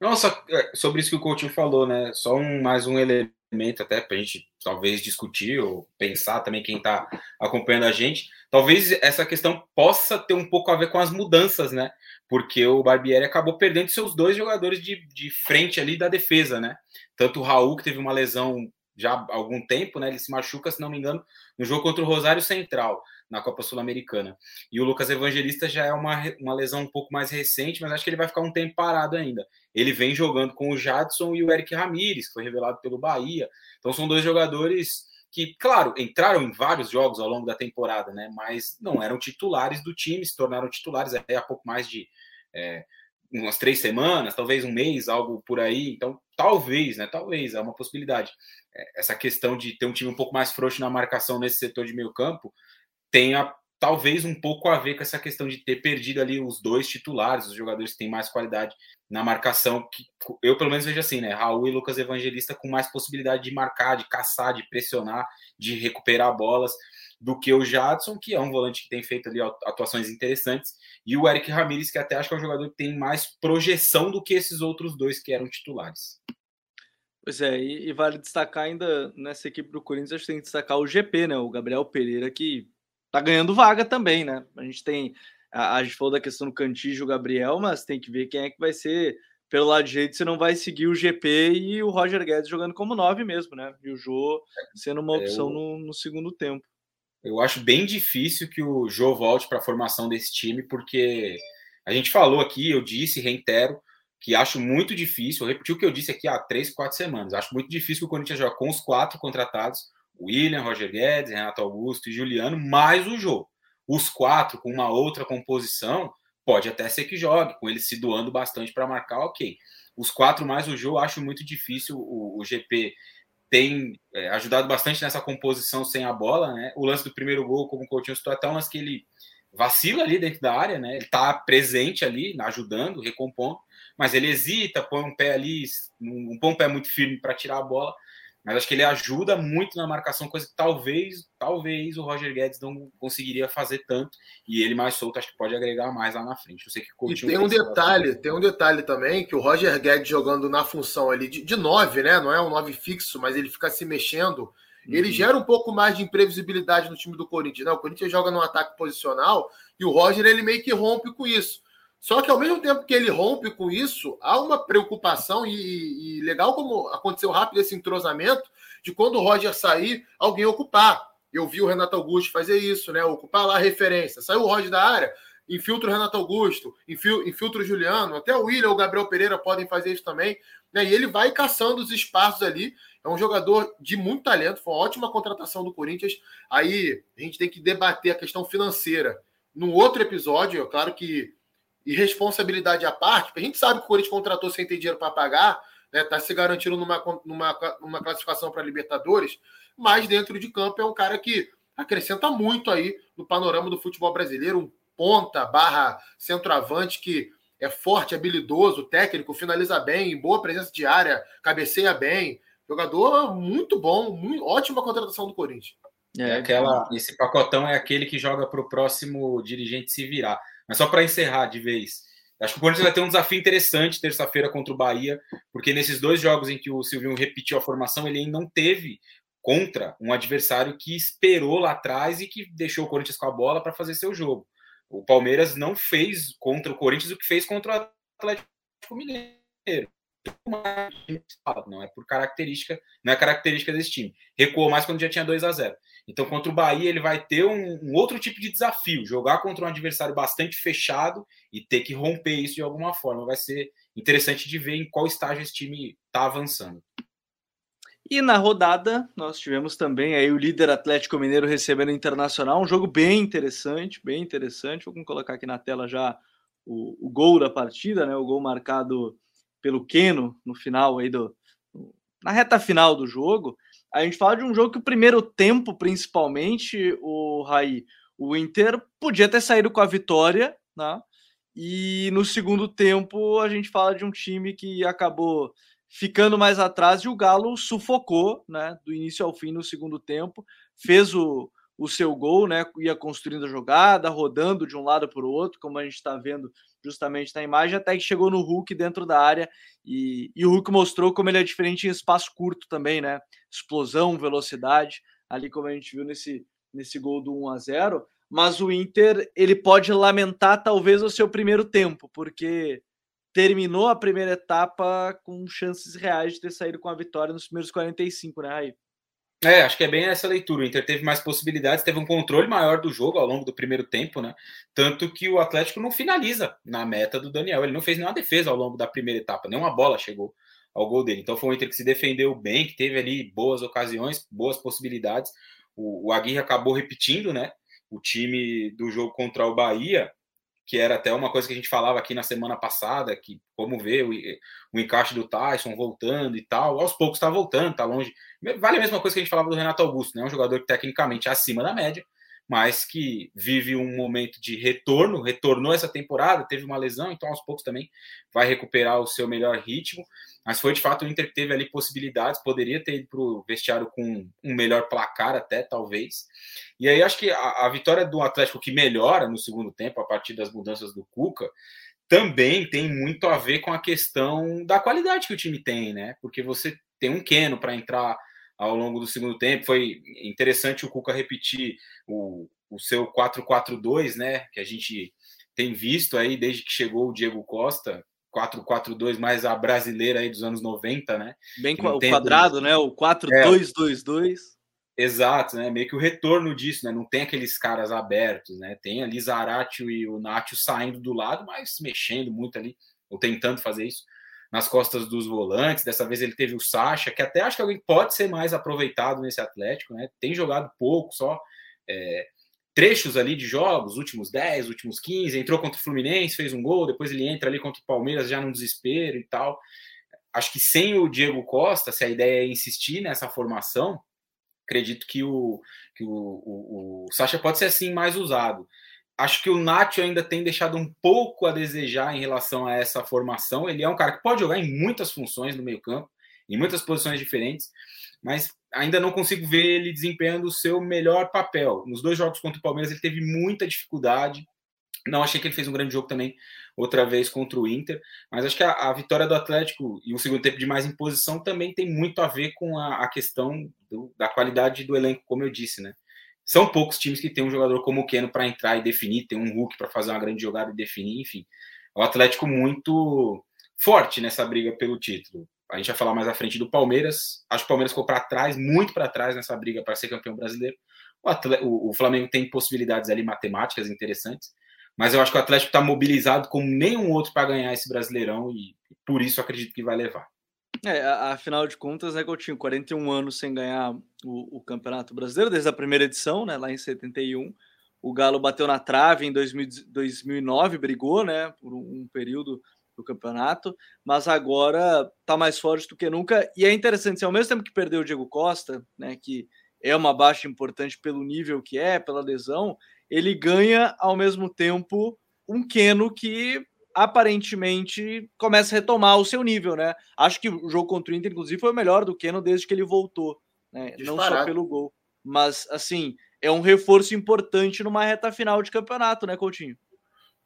Nossa, é, sobre isso que o Coutinho falou, né? Só um, mais um elemento elemento até para a gente talvez discutir ou pensar também quem está acompanhando a gente. Talvez essa questão possa ter um pouco a ver com as mudanças, né? Porque o Barbieri acabou perdendo seus dois jogadores de, de frente ali da defesa, né? Tanto o Raul, que teve uma lesão já há algum tempo, né? Ele se machuca, se não me engano, no jogo contra o Rosário Central, na Copa Sul-Americana. E o Lucas Evangelista já é uma, uma lesão um pouco mais recente, mas acho que ele vai ficar um tempo parado ainda. Ele vem jogando com o Jadson e o Eric Ramires, que foi revelado pelo Bahia. Então são dois jogadores que, claro, entraram em vários jogos ao longo da temporada, né? Mas não eram titulares do time, se tornaram titulares até há pouco mais de. É, umas três semanas, talvez um mês, algo por aí. Então, talvez, né? Talvez, é uma possibilidade. É, essa questão de ter um time um pouco mais frouxo na marcação nesse setor de meio campo tenha talvez um pouco a ver com essa questão de ter perdido ali os dois titulares, os jogadores que têm mais qualidade na marcação, que eu pelo menos vejo assim, né? Raul e Lucas Evangelista com mais possibilidade de marcar, de caçar, de pressionar, de recuperar bolas do que o Jadson, que é um volante que tem feito ali atuações interessantes, e o Eric Ramírez, que até acho que é um jogador que tem mais projeção do que esses outros dois que eram titulares. Pois é, e, e vale destacar ainda nessa equipe do Corinthians, a gente tem que destacar o GP, né? O Gabriel Pereira, que tá ganhando vaga também, né? A gente tem. A, a gente falou da questão do Cantígio, Gabriel, mas tem que ver quem é que vai ser. Pelo lado direito, você não vai seguir o GP e o Roger Guedes jogando como nove mesmo, né? E o Jô sendo uma opção eu, no, no segundo tempo. Eu acho bem difícil que o Jô volte para a formação desse time, porque a gente falou aqui, eu disse, reitero, que acho muito difícil, eu repeti o que eu disse aqui há três, quatro semanas, acho muito difícil que o Corinthians jogue com os quatro contratados, William, Roger Guedes, Renato Augusto e Juliano, mais o jogo. Os quatro com uma outra composição, pode até ser que jogue, com eles se doando bastante para marcar, ok. Os quatro mais o jogo, acho muito difícil. O, o GP tem é, ajudado bastante nessa composição sem a bola, né? O lance do primeiro gol, como o Coutinho citou, até um lance que ele vacila ali dentro da área, né? Ele tá presente ali, ajudando, recompondo, mas ele hesita, põe um pé ali, um, põe um pé muito firme para tirar a bola. Mas acho que ele ajuda muito na marcação, coisa que talvez, talvez o Roger Guedes não conseguiria fazer tanto. E ele mais solto, acho que pode agregar mais lá na frente. Eu sei que e tem um detalhe, tem um detalhe também, que o Roger Guedes jogando na função ali de, de nove, né? Não é um nove fixo, mas ele fica se mexendo. Uhum. Ele gera um pouco mais de imprevisibilidade no time do Corinthians. Né? O Corinthians joga no ataque posicional e o Roger ele meio que rompe com isso. Só que ao mesmo tempo que ele rompe com isso, há uma preocupação, e, e, legal como aconteceu rápido esse entrosamento, de quando o Roger sair, alguém ocupar. Eu vi o Renato Augusto fazer isso, né? Ocupar lá a referência. Saiu o Roger da área, infiltra o Renato Augusto, infiltra o Juliano, até o William o Gabriel Pereira podem fazer isso também. Né? E ele vai caçando os espaços ali. É um jogador de muito talento, foi uma ótima contratação do Corinthians. Aí a gente tem que debater a questão financeira num outro episódio. É claro que e responsabilidade à parte, a gente sabe que o Corinthians contratou sem ter dinheiro para pagar, está né, tá se garantindo numa, numa, numa classificação para Libertadores, mas dentro de campo é um cara que acrescenta muito aí no panorama do futebol brasileiro, um ponta barra centroavante que é forte, habilidoso, técnico, finaliza bem, boa presença de área, cabeceia bem, jogador muito bom, muito, ótima contratação do Corinthians. É, é aquela, esse pacotão é aquele que joga para o próximo dirigente se virar. Mas só para encerrar de vez, acho que o Corinthians vai ter um desafio interessante terça-feira contra o Bahia, porque nesses dois jogos em que o Silvinho repetiu a formação, ele ainda não teve contra um adversário que esperou lá atrás e que deixou o Corinthians com a bola para fazer seu jogo. O Palmeiras não fez contra o Corinthians o que fez contra o Atlético Mineiro. Não é por característica, não é característica desse time. Recuou mais quando já tinha 2 a 0. Então, contra o Bahia, ele vai ter um, um, outro tipo de desafio: jogar contra um adversário bastante fechado e ter que romper isso de alguma forma. Vai ser interessante de ver em qual estágio esse time está avançando. E na rodada, nós tivemos também aí o líder Atlético Mineiro recebendo o Internacional, um jogo bem interessante, bem interessante. Vou colocar aqui na tela já o, o gol da partida, né? O gol marcado pelo Keno no final aí do na reta final do jogo. A gente fala de um jogo que o primeiro tempo, principalmente, o Raí, o Inter podia ter saído com a vitória, né? E no segundo tempo a gente fala de um time que acabou ficando mais atrás e o Galo sufocou, né? Do início ao fim no segundo tempo, fez o, o seu gol, né? Ia construindo a jogada, rodando de um lado para o outro, como a gente está vendo justamente na imagem, até que chegou no Hulk dentro da área e, e, o Hulk mostrou como ele é diferente em espaço curto também, né? Explosão, velocidade, ali como a gente viu nesse, nesse gol do 1 a 0 mas o Inter ele pode lamentar talvez o seu primeiro tempo, porque terminou a primeira etapa com chances reais de ter saído com a vitória nos primeiros 45, né, Raí? É, acho que é bem essa leitura. O Inter teve mais possibilidades, teve um controle maior do jogo ao longo do primeiro tempo, né? Tanto que o Atlético não finaliza na meta do Daniel. Ele não fez nenhuma defesa ao longo da primeira etapa, nenhuma bola chegou ao gol dele. Então foi um Inter que se defendeu bem, que teve ali boas ocasiões, boas possibilidades. O, o Aguirre acabou repetindo, né? O time do jogo contra o Bahia, que era até uma coisa que a gente falava aqui na semana passada, que como ver o, o encaixe do Tyson voltando e tal, aos poucos está voltando, está longe. Vale a mesma coisa que a gente falava do Renato Augusto, né? Um jogador que tecnicamente é acima da média, mas que vive um momento de retorno, retornou essa temporada, teve uma lesão, então aos poucos também vai recuperar o seu melhor ritmo. Mas foi de fato o Inter que teve ali possibilidades, poderia ter ido para o vestiário com um melhor placar, até talvez. E aí acho que a, a vitória do Atlético que melhora no segundo tempo, a partir das mudanças do Cuca, também tem muito a ver com a questão da qualidade que o time tem, né? Porque você tem um Keno para entrar ao longo do segundo tempo. Foi interessante o Cuca repetir o, o seu 4-4-2, né? Que a gente tem visto aí desde que chegou o Diego Costa. 4-4-2 mais a brasileira aí dos anos 90, né? Bem o quadrado, né? O 4-2-2-2. É, exato, né? Meio que o retorno disso, né? Não tem aqueles caras abertos, né? Tem ali Zaratio e o Nacho saindo do lado, mas mexendo muito ali, ou tentando fazer isso nas costas dos volantes. Dessa vez ele teve o Sacha, que até acho que alguém pode ser mais aproveitado nesse Atlético, né? Tem jogado pouco, só é, trechos ali de jogos, últimos 10, últimos 15. Entrou contra o Fluminense, fez um gol, depois ele entra ali contra o Palmeiras já num desespero e tal. Acho que sem o Diego Costa, se a ideia é insistir nessa formação, acredito que o, que o, o, o Sacha pode ser assim mais usado. Acho que o Nacho ainda tem deixado um pouco a desejar em relação a essa formação. Ele é um cara que pode jogar em muitas funções no meio-campo, em muitas posições diferentes, mas ainda não consigo ver ele desempenhando o seu melhor papel. Nos dois jogos contra o Palmeiras, ele teve muita dificuldade. Não achei que ele fez um grande jogo também, outra vez contra o Inter, mas acho que a, a vitória do Atlético e o segundo tempo de mais imposição também tem muito a ver com a, a questão do, da qualidade do elenco, como eu disse, né? São poucos times que tem um jogador como o Keno para entrar e definir, tem um Hulk para fazer uma grande jogada e definir, enfim. O Atlético muito forte nessa briga pelo título. A gente vai falar mais à frente do Palmeiras. Acho que o Palmeiras ficou para trás, muito para trás nessa briga para ser campeão brasileiro. O, Atlético, o, Flamengo tem possibilidades ali matemáticas interessantes, mas eu acho que o Atlético está mobilizado como nenhum outro para ganhar esse Brasileirão e por isso acredito que vai levar. É, afinal de contas, né, Coutinho, 41 anos sem ganhar o, o, Campeonato Brasileiro, desde a primeira edição, né, lá em 71. O Galo bateu na trave em 2000, 2009, brigou, né, por um período do campeonato, mas agora tá mais forte do que nunca. E é interessante, assim, ao mesmo tempo que perdeu o Diego Costa, né, que é uma baixa importante pelo nível que é, pela lesão, ele ganha ao mesmo tempo um Keno que aparentemente começa a retomar o seu nível, né? Acho que o jogo contra o Inter, inclusive, foi o melhor do Keno desde que ele voltou, né? Não só pelo gol, mas assim, é um reforço importante numa reta final de campeonato, né, Coutinho?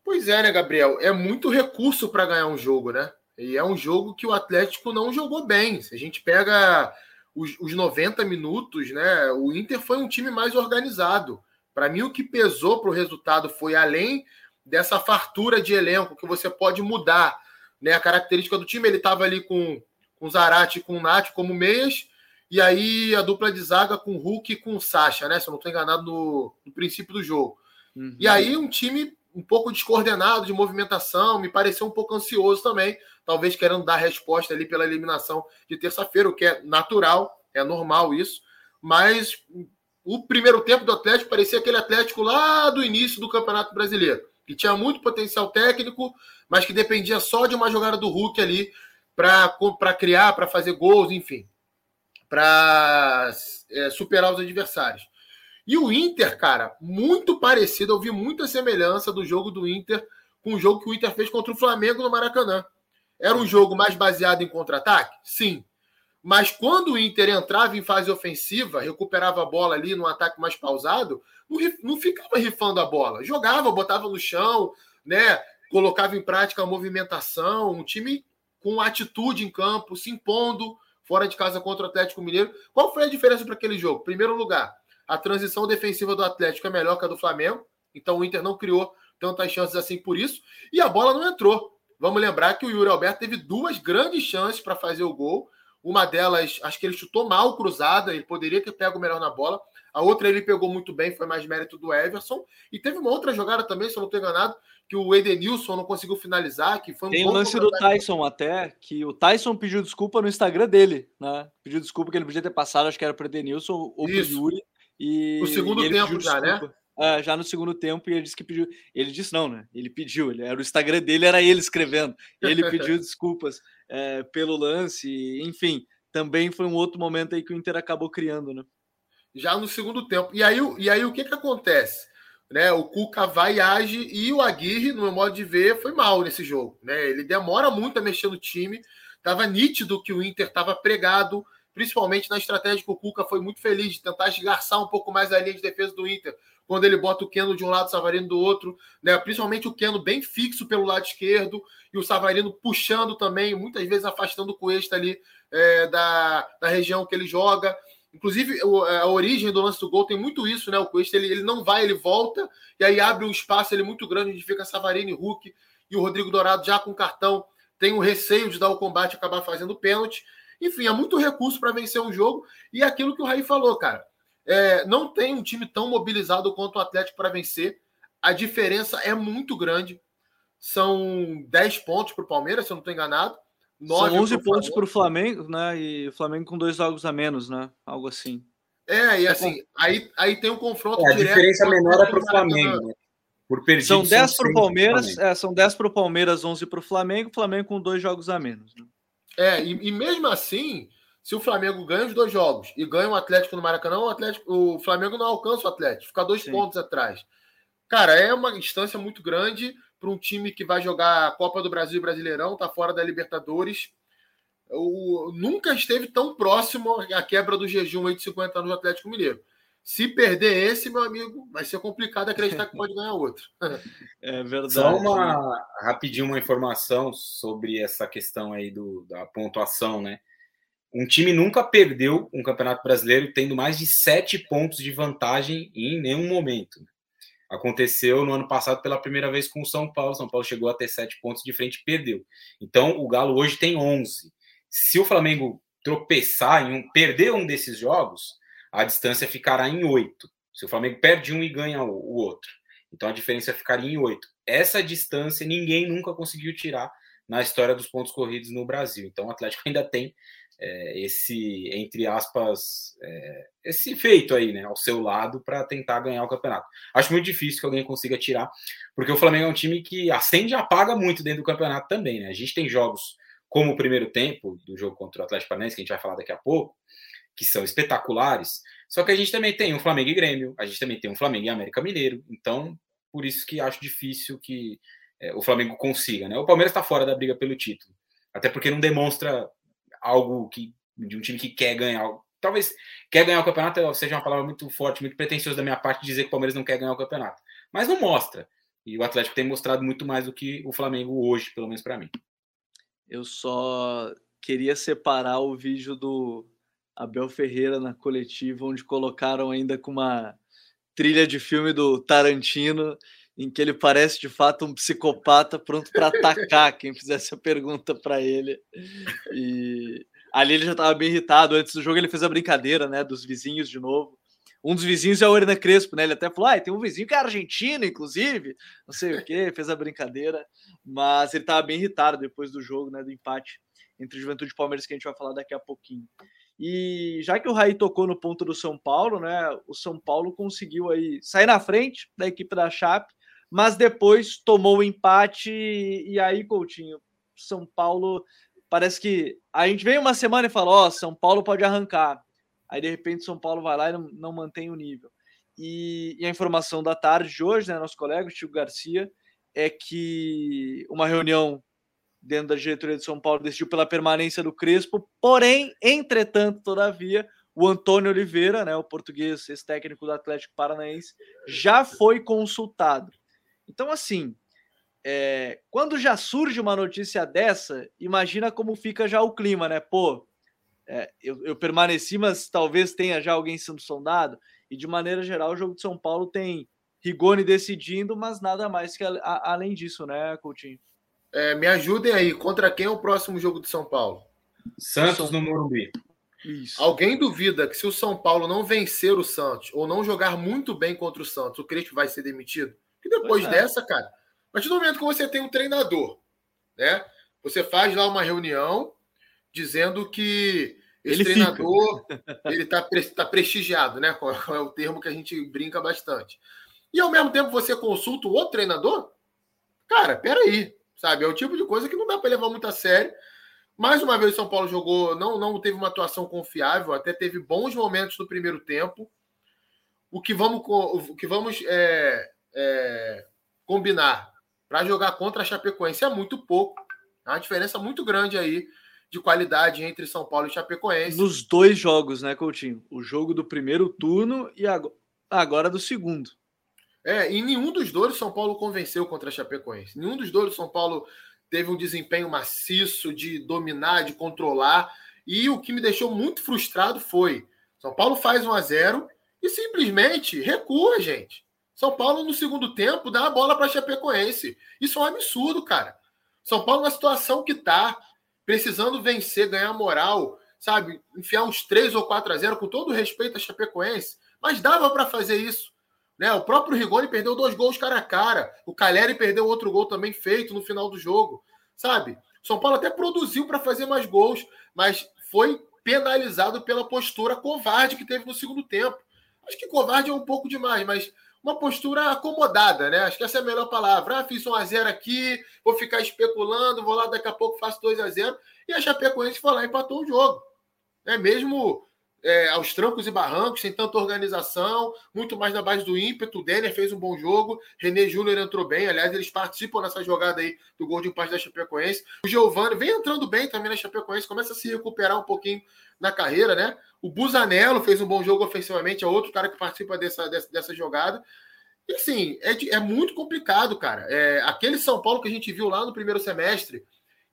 Pois é, né, Gabriel? É muito recurso para ganhar um jogo, né? E é um jogo que o Atlético não jogou bem. Se a gente pega os, os 90 minutos, né? O Inter foi um time mais organizado. Para mim, o que pesou para o resultado foi além dessa fartura de elenco que você pode mudar né, a característica do time. Ele estava ali com, com Zarate e com o Nath como meias, e aí a dupla de zaga com Hulk e com Sacha, né? Se eu não estou enganado no, no, princípio do jogo. Uhum. E aí um time um pouco descoordenado de movimentação, me pareceu um pouco ansioso também, talvez querendo dar resposta ali pela eliminação de terça-feira, o que é natural, é normal isso, mas o primeiro tempo do Atlético parecia aquele Atlético lá do início do Campeonato Brasileiro que tinha muito potencial técnico, mas que dependia só de uma jogada do Hulk ali para criar, para fazer gols, enfim, para é, superar os adversários. E o Inter, cara, muito parecido, eu vi muita semelhança do jogo do Inter com o jogo que o Inter fez contra o Flamengo no Maracanã. Era um jogo mais baseado em contra-ataque? Sim. Mas quando o Inter entrava em fase ofensiva, recuperava a bola ali no ataque mais pausado, não, não ficava rifando a bola. Jogava, botava no chão, né? colocava em prática a movimentação, um time com atitude em campo, se impondo fora de casa contra o Atlético Mineiro. Qual foi a diferença para aquele jogo? Primeiro lugar, a transição defensiva do Atlético é melhor que a do Flamengo, então o Inter não criou tantas chances assim por isso, e a bola não entrou. Vamos lembrar que o Yuri Alberto teve duas grandes chances para fazer o gol, uma delas, acho que ele chutou mal cruzada, ele poderia ter pego melhor na bola. A outra ele pegou muito bem, foi mais mérito do Everson. E teve uma outra jogada também, se eu não estou enganado, que o Edenilson não conseguiu finalizar, que foi um Tem o lance do Tyson até, que o Tyson pediu desculpa no Instagram dele, né? Pediu desculpa que ele podia ter passado, acho que era para o Edenilson ou para o Yuri. E, o segundo tempo já, né? é, já no segundo tempo e ele disse que pediu. Ele disse não, né? Ele pediu. Ele, era o Instagram dele, era ele escrevendo. Ele pediu desculpas é, pelo lance. Enfim, também foi um outro momento aí que o Inter acabou criando, né? Já no segundo tempo. E aí, e aí o que que acontece? Né, o Cuca vai e age e o Aguirre, no meu modo de ver, foi mal nesse jogo. Né? Ele demora muito a mexer no time. Tava nítido que o Inter estava pregado, principalmente na estratégia que o Cuca foi muito feliz de tentar esgarçar um pouco mais a linha de defesa do Inter, quando ele bota o Keno de um lado, o Savarino do outro, né? principalmente o Keno bem fixo pelo lado esquerdo e o Savarino puxando também, muitas vezes afastando o Cuesta ali é, da, da região que ele joga. Inclusive, a origem do lance do gol tem muito isso, né? O Cuesta ele, ele não vai, ele volta, e aí abre um espaço ele muito grande onde fica Savarino e Hulk, e o Rodrigo Dourado já com cartão tem o receio de dar o combate e acabar fazendo pênalti. Enfim, há muito recurso para vencer um jogo, e é aquilo que o Raí falou, cara. É, não tem um time tão mobilizado quanto o Atlético para vencer. A diferença é muito grande. São 10 pontos para o Palmeiras, se eu não estou enganado. São 11 pontos para o Flamengo, né? E o Flamengo com dois jogos a menos, né? Algo assim. É, e assim, aí, aí tem um confronto é, a direto. A diferença menor é para o Flamengo, né? Por perdido, são 10 para o Palmeiras, é, são 10 para o Palmeiras, 11 para o Flamengo, o Flamengo com dois jogos a menos. Né? É, e, e, mesmo assim, se o Flamengo ganha os dois jogos e ganha o Atlético no Maracanã, o, Atlético, o Flamengo não alcança o Atlético, fica dois Sim. pontos atrás. Cara, é uma distância muito grande para um time que vai jogar a Copa do Brasil e Brasileirão, tá fora da Libertadores. O, nunca esteve tão próximo à quebra do jejum aí de 50 anos do Atlético Mineiro. Se perder esse, meu amigo, vai ser complicado acreditar que pode ganhar outro. É verdade. Só uma rapidinho uma informação sobre essa questão aí do, da pontuação, né? Um time nunca perdeu um campeonato brasileiro tendo mais de sete pontos de vantagem em nenhum momento. Aconteceu no ano passado pela primeira vez com o São Paulo. São Paulo chegou a ter sete pontos de frente e perdeu. Então o Galo hoje tem 11. Se o Flamengo tropeçar em um, perder um desses jogos, a distância ficará em 8. Se o Flamengo perde um e ganha o, outro. Então a diferença ficaria em 8. Essa distância ninguém nunca conseguiu tirar na história dos pontos corridos no Brasil. Então o Atlético ainda tem é, esse, entre aspas, é, esse feito aí, né, ao seu lado para tentar ganhar o campeonato. Acho muito difícil que alguém consiga tirar, porque o Flamengo é um time que acende e apaga muito dentro do campeonato também, né? A gente tem jogos como o primeiro tempo do jogo contra o Atlético Paranaense, que a gente vai falar daqui a pouco, que são espetaculares. Só que a gente também tem um Flamengo e Grêmio, a gente também tem um Flamengo e América Mineiro. Então, por isso que acho difícil que é, o Flamengo consiga. Né? O Palmeiras está fora da briga pelo título. Até porque não demonstra algo que de um time que quer ganhar. Talvez quer ganhar o campeonato seja uma palavra muito forte, muito pretensiosa da minha parte dizer que o Palmeiras não quer ganhar o campeonato. Mas não mostra. E o Atlético tem mostrado muito mais do que o Flamengo hoje, pelo menos para mim. Eu só queria separar o vídeo do Abel Ferreira na coletiva, onde colocaram ainda com uma trilha de filme do Tarantino, em que ele parece de fato um psicopata pronto para atacar quem fizesse a pergunta para ele. E ali ele já estava bem irritado. Antes do jogo ele fez a brincadeira, né, dos vizinhos de novo. Um dos vizinhos é o Hernan Crespo, né? Ele até falou: ah, tem um vizinho que é argentino, inclusive, não sei o que, fez a brincadeira, mas ele estava bem irritado depois do jogo, né? Do empate entre Juventude e Palmeiras, que a gente vai falar daqui a pouquinho. E já que o Raí tocou no ponto do São Paulo, né? O São Paulo conseguiu aí sair na frente da equipe da Chape, mas depois tomou o empate. E aí, Coutinho, São Paulo parece que a gente vem uma semana e fala: Ó, oh, São Paulo pode arrancar. Aí de repente São Paulo vai lá e não, não mantém o nível. E, e, a informação da tarde de hoje, né, nosso colega, Chico Garcia, é que uma reunião dentro da diretoria de São Paulo decidiu pela permanência do Crespo, porém, entretanto, todavia, o Antônio Oliveira, né, o português, esse técnico do Atlético Paranaense, já foi consultado. Então, assim, é, quando já surge uma notícia dessa, imagina como fica já o clima, né? Pô, é, eu, eu, permaneci, mas talvez tenha já alguém sendo sondado. E de maneira geral, o jogo de São Paulo tem Rigoni decidindo, mas nada mais que a, a, além disso, né, Coutinho? É, me ajudem aí. Contra quem é o próximo jogo de São Paulo? Santos no Morumbi. Isso. Alguém duvida que se o São Paulo não vencer o Santos ou não jogar muito bem contra o Santos, o Crespo vai ser demitido? E depois é. dessa, cara, a partir do momento que você tem um treinador, né? Você faz lá uma reunião dizendo que esse ele treinador fica. ele tá, tá prestigiado, né? É o termo que a gente brinca bastante. e ao mesmo tempo você consulta o outro treinador, cara, peraí, sabe? É o tipo de coisa que não dá para levar muito a sério. Mais uma vez o São Paulo jogou, não, não teve uma atuação confiável, até teve bons momentos no primeiro tempo. O que vamos, o que vamos é, é, combinar para jogar contra a Chapecoense é muito pouco. Há uma diferença muito grande aí de qualidade entre São Paulo e Chapecoense. Nos dois jogos, né, Coutinho? O jogo do primeiro turno e agora do segundo. É, em nenhum dos dois São Paulo convenceu contra a Chapecoense. Nenhum dos dois São Paulo teve um desempenho maciço de dominar, de controlar. E o que me deixou muito frustrado foi: São Paulo faz 1 a 0 e simplesmente recua, gente. São Paulo, no segundo tempo, dá a bola para a Chapecoense. Isso é um absurdo, cara. São Paulo, na situação que está, precisando vencer, ganhar moral, sabe? Enfiar uns 3 ou 4 a 0 com todo respeito à Chapecoense. Mas dava para fazer isso. Né? O próprio Rigoni perdeu dois gols cara a cara. O Caleri perdeu outro gol também feito no final do jogo. Sabe? São Paulo até produziu para fazer mais gols, mas foi penalizado pela postura covarde que teve no segundo tempo. Acho que covarde é um pouco demais, mas uma postura acomodada, né? Acho que essa é a melhor palavra. Ah, fiz 1 a 0 aqui, vou ficar especulando, vou lá daqui a pouco faço 2 a 0 e a Chapecoense foi lá e empatou o jogo. É mesmo é, aos trancos e barrancos, sem tanta organização, muito mais na base do ímpeto. O Denner fez um bom jogo, René Júnior entrou bem, aliás, eles participam nessa jogada aí do gol de empate da Chapecoense. O Giovanni vem entrando bem também na Chapecoense, começa a se recuperar um pouquinho na carreira, né? O Busanello fez um bom jogo ofensivamente, é outro cara que participa dessa, dessa, dessa jogada. E assim, é, é muito complicado, cara. É, aquele São Paulo que a gente viu lá no primeiro semestre,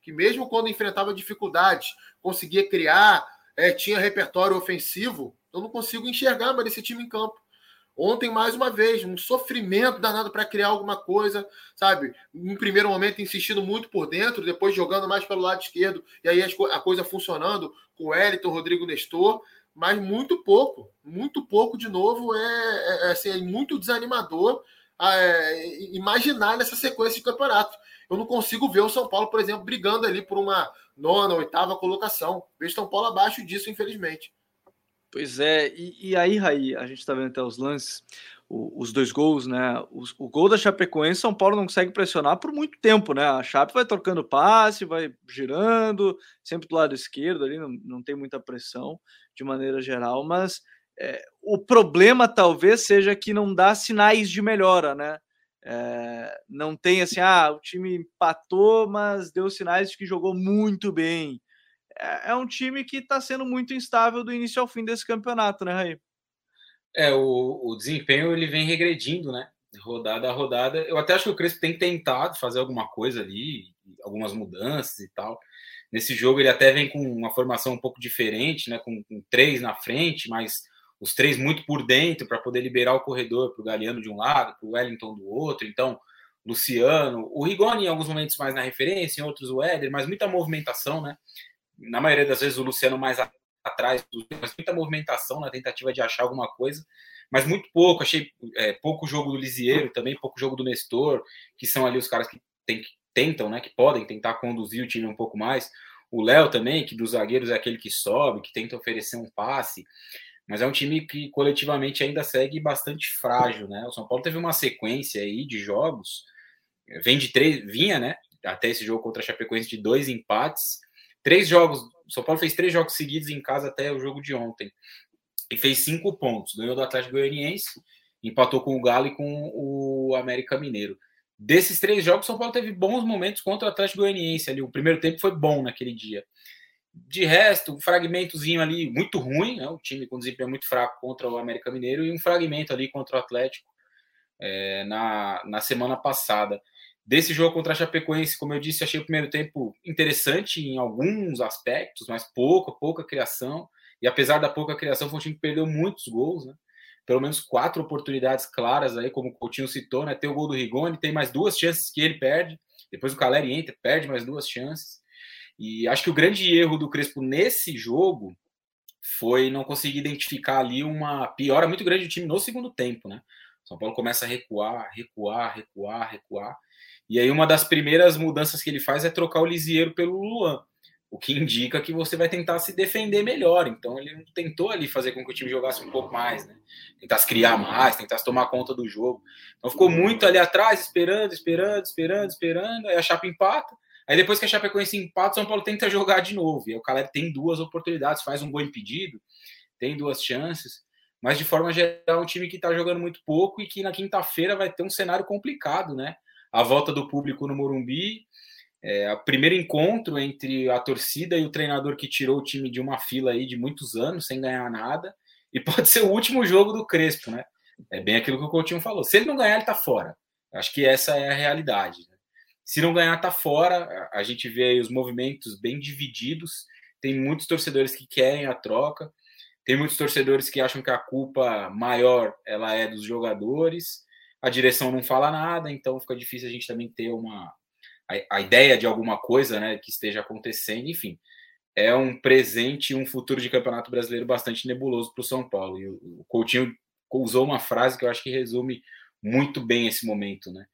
que mesmo quando enfrentava dificuldades, conseguia criar, é, tinha repertório ofensivo, eu não consigo enxergar mais esse time em campo. Ontem, mais uma vez, um sofrimento danado para criar alguma coisa, sabe? Em primeiro momento, insistindo muito por dentro, depois jogando mais pelo lado esquerdo, e aí a coisa funcionando com o Wellington, Rodrigo Nestor, mas muito pouco, muito pouco de novo, é, é, é assim, é muito desanimador é, imaginar nessa sequência de campeonato. Eu não consigo ver o São Paulo, por exemplo, brigando ali por uma nona, oitava colocação. Vejo São Paulo abaixo disso, infelizmente. Pois é, e, e aí, Raí, a gente está vendo até os lances, o, os dois gols, né? O, o, gol da Chapecoense, São Paulo não consegue pressionar por muito tempo, né? A Chape vai trocando passe, vai girando, sempre do lado esquerdo ali, não, não tem muita pressão de maneira geral, mas é, o problema talvez seja que não dá sinais de melhora, né? É, não tem assim, ah, o time empatou, mas deu sinais de que jogou muito bem. É, é um time que está sendo muito instável do início ao fim desse campeonato, né, Raí? É, o, o desempenho ele vem regredindo, né? Rodada a rodada. Eu até acho que o Crespo tem tentado fazer alguma coisa ali, algumas mudanças e tal. Nesse jogo ele até vem com uma formação um pouco diferente, né? Com, com três na frente, mas os três muito por dentro para poder liberar o corredor para o Galeano de um lado, para o Wellington do outro. Então, Luciano, o Rigoni em alguns momentos mais na referência, em outros o Éder, mas muita movimentação, né? Na maioria das vezes o Luciano mais atrás, mas muita movimentação na tentativa de achar alguma coisa, mas muito pouco. Achei é, pouco jogo do Lisieiro também, pouco jogo do Nestor, que são ali os caras que, tem, que tentam, né? Que podem tentar conduzir o time um pouco mais. O Léo também, que dos zagueiros é aquele que sobe, que tenta oferecer um passe mas é um time que coletivamente ainda segue bastante frágil, né? O São Paulo teve uma sequência aí de jogos, vem de três, vinha, né? Até esse jogo contra a Chapecoense de dois empates, três jogos. O São Paulo fez três jogos seguidos em casa até o jogo de ontem e fez cinco pontos. Ganhou do Atlético Goianiense, empatou com o Galo e com o América Mineiro. Desses três jogos, o São Paulo teve bons momentos contra o Atlético Goianiense. Ali, o primeiro tempo foi bom naquele dia. De resto, um fragmentozinho ali muito ruim, né? o time com desempenho muito fraco contra o América Mineiro e um fragmento ali contra o Atlético é, na, na semana passada. Desse jogo contra a Chapecoense, como eu disse, achei o primeiro tempo interessante em alguns aspectos, mas pouca, pouca criação. E apesar da pouca criação, foi um time que perdeu muitos gols, né? Pelo menos quatro oportunidades claras aí, como o Coutinho citou, né? Tem o gol do Rigoni, tem mais duas chances que ele perde. Depois o Caleri entra, perde mais duas chances. E acho que o grande erro do Crespo nesse jogo foi não conseguir identificar ali uma piora muito grande do time no segundo tempo, né? São Paulo começa a recuar, recuar, recuar, recuar. E aí uma das primeiras mudanças que ele faz é trocar o Lisieiro pelo Luan. o que indica que você vai tentar se defender melhor. Então ele tentou ali fazer com que o time jogasse um pouco mais, né? Tentasse criar mais, tentasse tomar conta do jogo. Então ficou muito ali atrás, esperando, esperando, esperando, esperando. Aí a Chapa empata. Aí depois que a Chapecoense empata, o São Paulo tenta jogar de novo. E o Caleb tem duas oportunidades, faz um gol impedido, tem duas chances. Mas de forma geral, é um time que está jogando muito pouco e que na quinta-feira vai ter um cenário complicado, né? A volta do público no Morumbi, é, o primeiro encontro entre a torcida e o treinador que tirou o time de uma fila aí de muitos anos sem ganhar nada, e pode ser o último jogo do Crespo, né? É bem aquilo que o Coutinho falou. Se ele não ganhar, ele tá fora. Acho que essa é a realidade. Né? Se não ganhar, tá fora. A gente vê aí os movimentos bem divididos. Tem muitos torcedores que querem a troca. Tem muitos torcedores que acham que a culpa maior ela é dos jogadores. A direção não fala nada, então fica difícil a gente também ter uma, a, a ideia de alguma coisa né, que esteja acontecendo, enfim. É um presente e um futuro de campeonato brasileiro bastante nebuloso para o São Paulo. E o, Coutinho usou uma frase que eu acho que resume muito bem esse momento, né?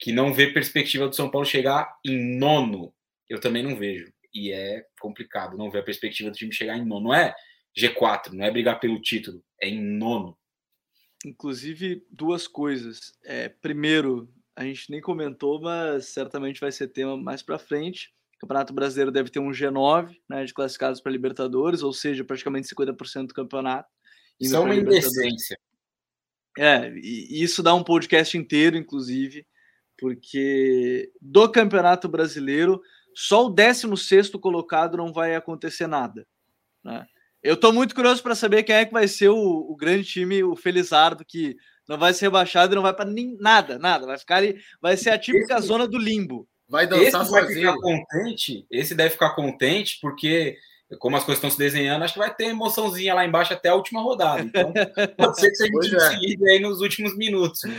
Que não vê perspectiva do São Paulo chegar em nono. Eu também não vejo. E é complicado não ver a perspectiva do time chegar em nono. Não é G4, não é brigar pelo título, é em nono. Inclusive, duas coisas. É, primeiro, a gente nem comentou, mas certamente vai ser tema mais para frente. O Campeonato Brasileiro deve ter um G9 né, de classificados para Libertadores, ou seja, praticamente 50% do campeonato. Isso é uma indecência. É, e isso dá um podcast inteiro, inclusive, porque do Campeonato Brasileiro, só o 16 colocado não vai acontecer nada. Né? Eu estou muito curioso para saber quem é que vai ser o, o grande time, o Felizardo, que não vai ser rebaixado e não vai para nada, nada. Vai ficar ali, vai ser a típica esse, zona do limbo. Vai dançar esse vai ficar contente, esse deve ficar contente porque como as coisas estão se desenhando, acho que vai ter emoçãozinha lá embaixo até a última rodada. Então, pode ser que seja time é. aí nos últimos minutos.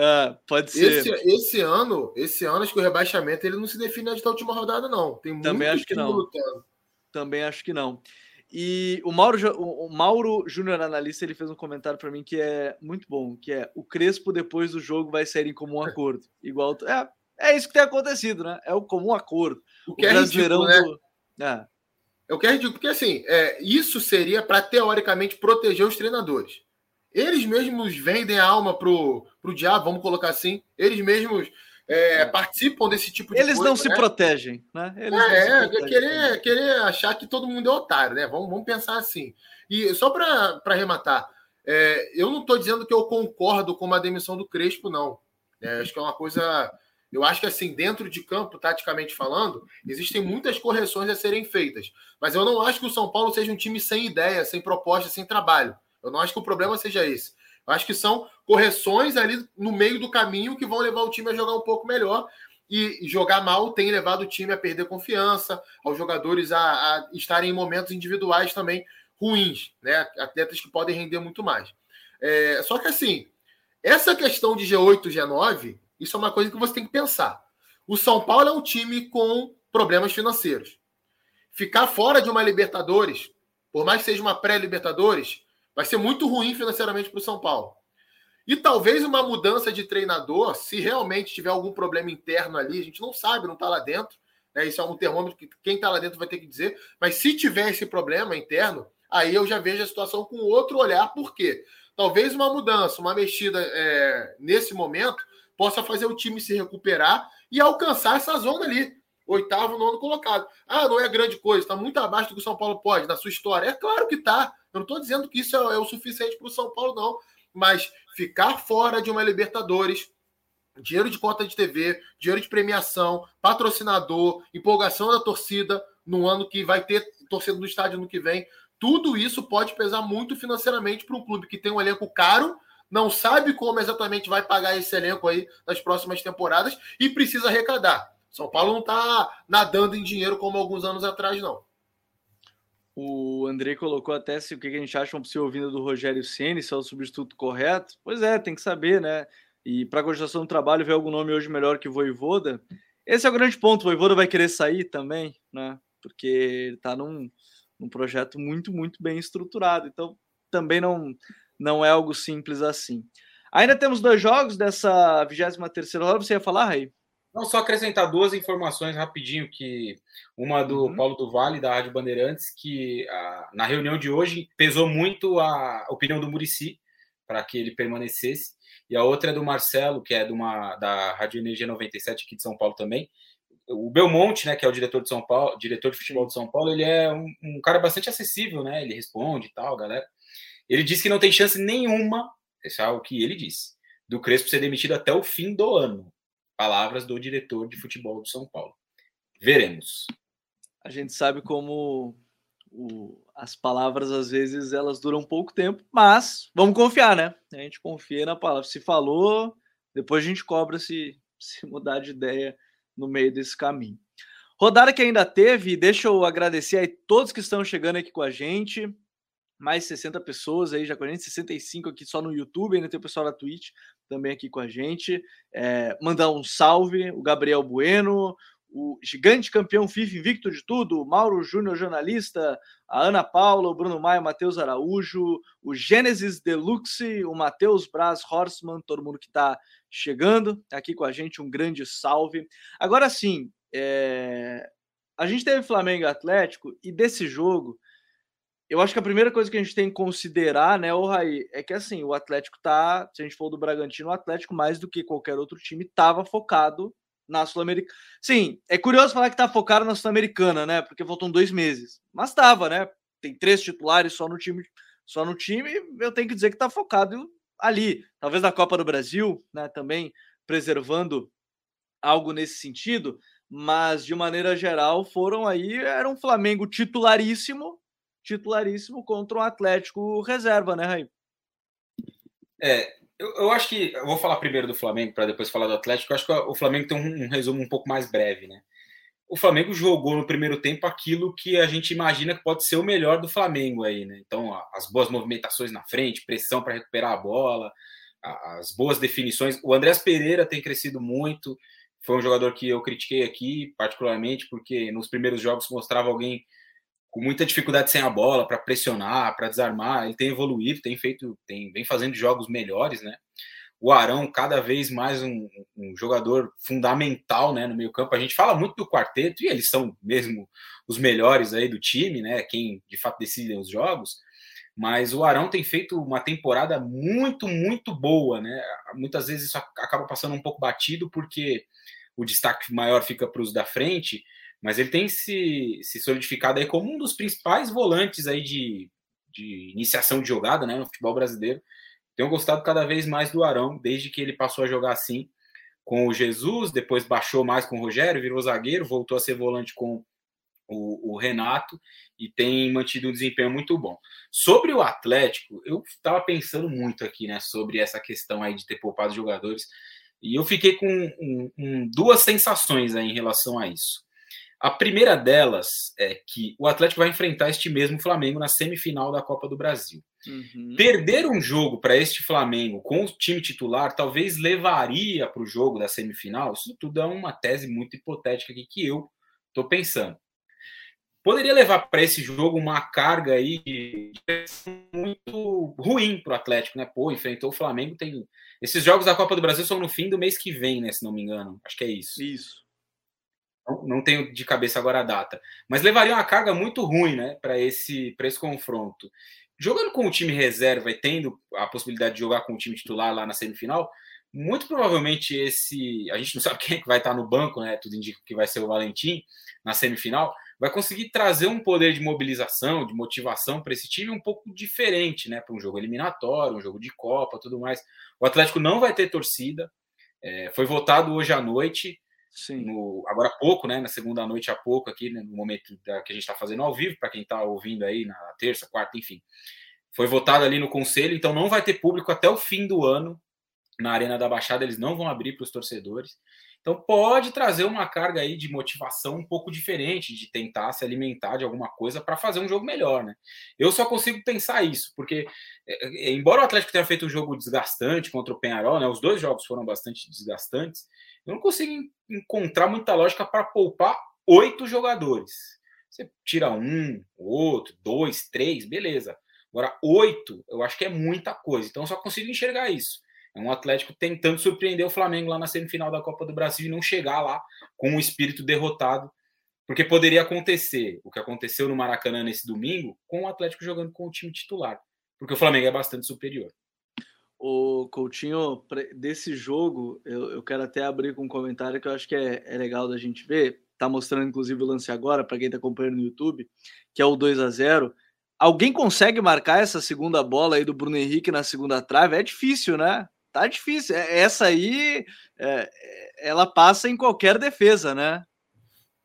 Ah, pode ser. Esse, esse, ano, esse ano, acho que o rebaixamento ele não se define até a última rodada, não. Tem Também acho que não. Lutando. Também acho que não. E o Mauro, o Mauro Júnior Analista, ele fez um comentário para mim que é muito bom, que é o Crespo depois do jogo vai sair em comum acordo. Igual é, é isso que tem acontecido, né? É o comum acordo. O que o é ridículo, né? Do... É. é o que é ridículo, porque assim, é, isso seria para teoricamente proteger os treinadores. Eles mesmos vendem a alma pro, pro diabo, vamos colocar assim. Eles mesmos é, participam desse tipo de Eles coisa, não se né? protegem, né? Eles é, é protegem. Querer, querer achar que todo mundo é otário, né? Vamos, vamos pensar assim. E só para arrematar, é, eu não estou dizendo que eu concordo com a demissão do Crespo, não. É, acho que é uma coisa. Eu acho que, assim, dentro de campo, taticamente falando, existem muitas correções a serem feitas. Mas eu não acho que o São Paulo seja um time sem ideia, sem proposta, sem trabalho. Eu não acho que o problema seja esse. Acho que são correções ali no meio do caminho que vão levar o time a jogar um pouco melhor. E jogar mal tem levado o time a perder confiança, aos jogadores a, a estarem em momentos individuais também ruins, né? Atletas que podem render muito mais. É, só que assim, essa questão de G8, G9, isso é uma coisa que você tem que pensar. O São Paulo é um time com problemas financeiros. Ficar fora de uma Libertadores, por mais que seja uma pré-Libertadores, Vai ser muito ruim financeiramente para o São Paulo. E talvez uma mudança de treinador, se realmente tiver algum problema interno ali, a gente não sabe, não está lá dentro. Né? Isso é um termômetro que quem está lá dentro vai ter que dizer. Mas se tiver esse problema interno, aí eu já vejo a situação com outro olhar. Por quê? Talvez uma mudança, uma mexida é, nesse momento possa fazer o time se recuperar e alcançar essa zona ali. Oitavo, nono colocado. Ah, não é grande coisa, está muito abaixo do que o São Paulo pode, na sua história. É claro que está. Eu não estou dizendo que isso é, é o suficiente para o São Paulo, não. Mas ficar fora de uma Libertadores, dinheiro de cota de TV, dinheiro de premiação, patrocinador, empolgação da torcida no ano que vai ter torcida no estádio no que vem, tudo isso pode pesar muito financeiramente para um clube que tem um elenco caro, não sabe como exatamente vai pagar esse elenco aí nas próximas temporadas e precisa arrecadar. São Paulo não está nadando em dinheiro como alguns anos atrás, não. O Andrei colocou até se o que a gente acha uma possível vinda do Rogério Ceni, se é o substituto correto. Pois é, tem que saber, né? E para a continuação do trabalho, ver algum nome hoje melhor que Voivoda. Esse é o grande ponto. O Voivoda vai querer sair também, né? Porque ele está num, num projeto muito, muito bem estruturado. Então, também não, não é algo simples assim. Ainda temos dois jogos dessa 23 rodada. Você ia falar, Raí? Não, só acrescentar duas informações rapidinho, que uma do uhum. Paulo do Vale, da Rádio Bandeirantes, que a, na reunião de hoje pesou muito a opinião do Murici para que ele permanecesse, e a outra é do Marcelo, que é de uma, da Rádio Energia 97 aqui de São Paulo também. O Belmonte, né, que é o diretor de São Paulo, diretor de futebol de São Paulo, ele é um, um cara bastante acessível, né? Ele responde e tal, galera. Ele disse que não tem chance nenhuma, esse é o que ele disse, do Crespo ser demitido até o fim do ano. Palavras do diretor de futebol de São Paulo. Veremos. A gente sabe como o, as palavras às vezes elas duram pouco tempo, mas vamos confiar, né? A gente confia na palavra. Se falou, depois a gente cobra se, se mudar de ideia no meio desse caminho. Rodada que ainda teve, deixa eu agradecer aí todos que estão chegando aqui com a gente mais 60 pessoas aí já com a gente, 65 aqui só no YouTube, ainda tem o pessoal da Twitch também aqui com a gente. É, mandar um salve, o Gabriel Bueno, o gigante campeão FIFA invicto de tudo, o Mauro Júnior, jornalista, a Ana Paula, o Bruno Maia, o Matheus Araújo, o Gênesis Deluxe, o Matheus Braz Horstman, todo mundo que está chegando aqui com a gente, um grande salve. Agora sim, é... a gente teve Flamengo Atlético e desse jogo eu acho que a primeira coisa que a gente tem que considerar, né, o Raí, é que assim, o Atlético tá, se a gente for do Bragantino, o Atlético, mais do que qualquer outro time, estava focado na Sul-Americana. Sim, é curioso falar que tá focado na Sul-Americana, né? Porque faltam dois meses. Mas tava, né? Tem três titulares só no time, só no time, eu tenho que dizer que tá focado ali. Talvez na Copa do Brasil, né? Também preservando algo nesse sentido, mas de maneira geral foram aí, era um Flamengo titularíssimo titularíssimo contra um Atlético reserva, né, Raí? É, eu, eu, acho que. Eu vou falar primeiro do Flamengo para depois falar do Atlético. Eu acho que o Flamengo tem um, um, resumo um pouco mais breve, né? O Flamengo jogou no primeiro tempo aquilo que a gente imagina que pode ser o melhor do Flamengo aí, né? Então, as boas movimentações na frente, pressão para recuperar a bola, as boas definições. O Andrés Pereira tem crescido muito. Foi um jogador que eu critiquei aqui, particularmente, porque nos primeiros jogos mostrava alguém com muita dificuldade sem a bola para pressionar, para desarmar. Ele tem evoluído, tem feito, tem vem fazendo jogos melhores, né? O Arão cada vez mais um, um jogador fundamental, né, no meio campo. A gente fala muito do quarteto e eles são mesmo os melhores aí do time, né? Quem de fato decidem os jogos. Mas o Arão tem feito uma temporada muito, muito boa, né? Muitas vezes isso acaba passando um pouco batido porque o destaque maior fica para os da frente mas ele tem se, se solidificado aí como um dos principais volantes aí de, de iniciação de jogada né, no futebol brasileiro. Tenho gostado cada vez mais do Arão, desde que ele passou a jogar assim com o Jesus, depois baixou mais com o Rogério, virou zagueiro, voltou a ser volante com o, o Renato e tem mantido um desempenho muito bom. Sobre o Atlético, eu estava pensando muito aqui, né, sobre essa questão aí de ter poupado jogadores, e eu fiquei com um, um, duas sensações aí em relação a isso. A primeira delas é que o Atlético vai enfrentar este mesmo Flamengo na semifinal da Copa do Brasil. Uhum. Perder um jogo para este Flamengo com o time titular talvez levaria para o jogo da semifinal. Isso tudo é uma tese muito hipotética aqui que eu estou pensando. Poderia levar para esse jogo uma carga aí muito ruim para o Atlético, né? Pô, enfrentou o Flamengo. Tem esses jogos da Copa do Brasil são no fim do mês que vem, né? Se não me engano, acho que é isso. Isso não, tenho de cabeça agora a data, mas levaria uma carga muito ruim né, para esse, esse confronto. Jogando com o time reserva e tendo a possibilidade de jogar com o time titular lá na semifinal, muito provavelmente esse. A gente não sabe quem é que vai estar no banco, né? Tudo indica que vai ser o Valentim na semifinal. Vai conseguir trazer um poder de mobilização, de motivação para esse time um pouco diferente, né? Para um jogo eliminatório, um jogo de Copa, tudo mais. O Atlético não vai ter torcida. É, foi votado hoje à noite. No, agora há pouco, né? Na segunda noite há pouco, aqui, né, no momento da, que a gente está fazendo ao vivo, para quem está ouvindo aí na terça, quarta, enfim. Foi votado ali no conselho, então não vai ter público até o fim do ano na Arena da Baixada, eles não vão abrir para os torcedores. Então pode trazer uma carga aí de motivação um pouco diferente, de tentar se alimentar de alguma coisa para fazer um jogo melhor, né? Eu só consigo pensar isso, porque é, é, embora o Atlético tenha feito um jogo desgastante contra o Penharol, né? Os dois jogos foram bastante desgastantes. Eu não consigo encontrar muita lógica para poupar oito jogadores. Você tira um, outro, dois, três, beleza. Agora, oito, eu acho que é muita coisa. Então, eu só consigo enxergar isso. É um Atlético tentando surpreender o Flamengo lá na semifinal da Copa do Brasil e não chegar lá com o espírito derrotado. Porque poderia acontecer o que aconteceu no Maracanã nesse domingo com o Atlético jogando com o time titular. Porque o Flamengo é bastante superior. O Coutinho, desse jogo, eu, eu quero até abrir com um comentário que eu acho que é, é legal da gente ver. Tá mostrando, inclusive, o lance agora, para quem está acompanhando no YouTube, que é o 2 a 0 Alguém consegue marcar essa segunda bola aí do Bruno Henrique na segunda trave? É difícil, né? Tá difícil. É, essa aí, é, ela passa em qualquer defesa, né?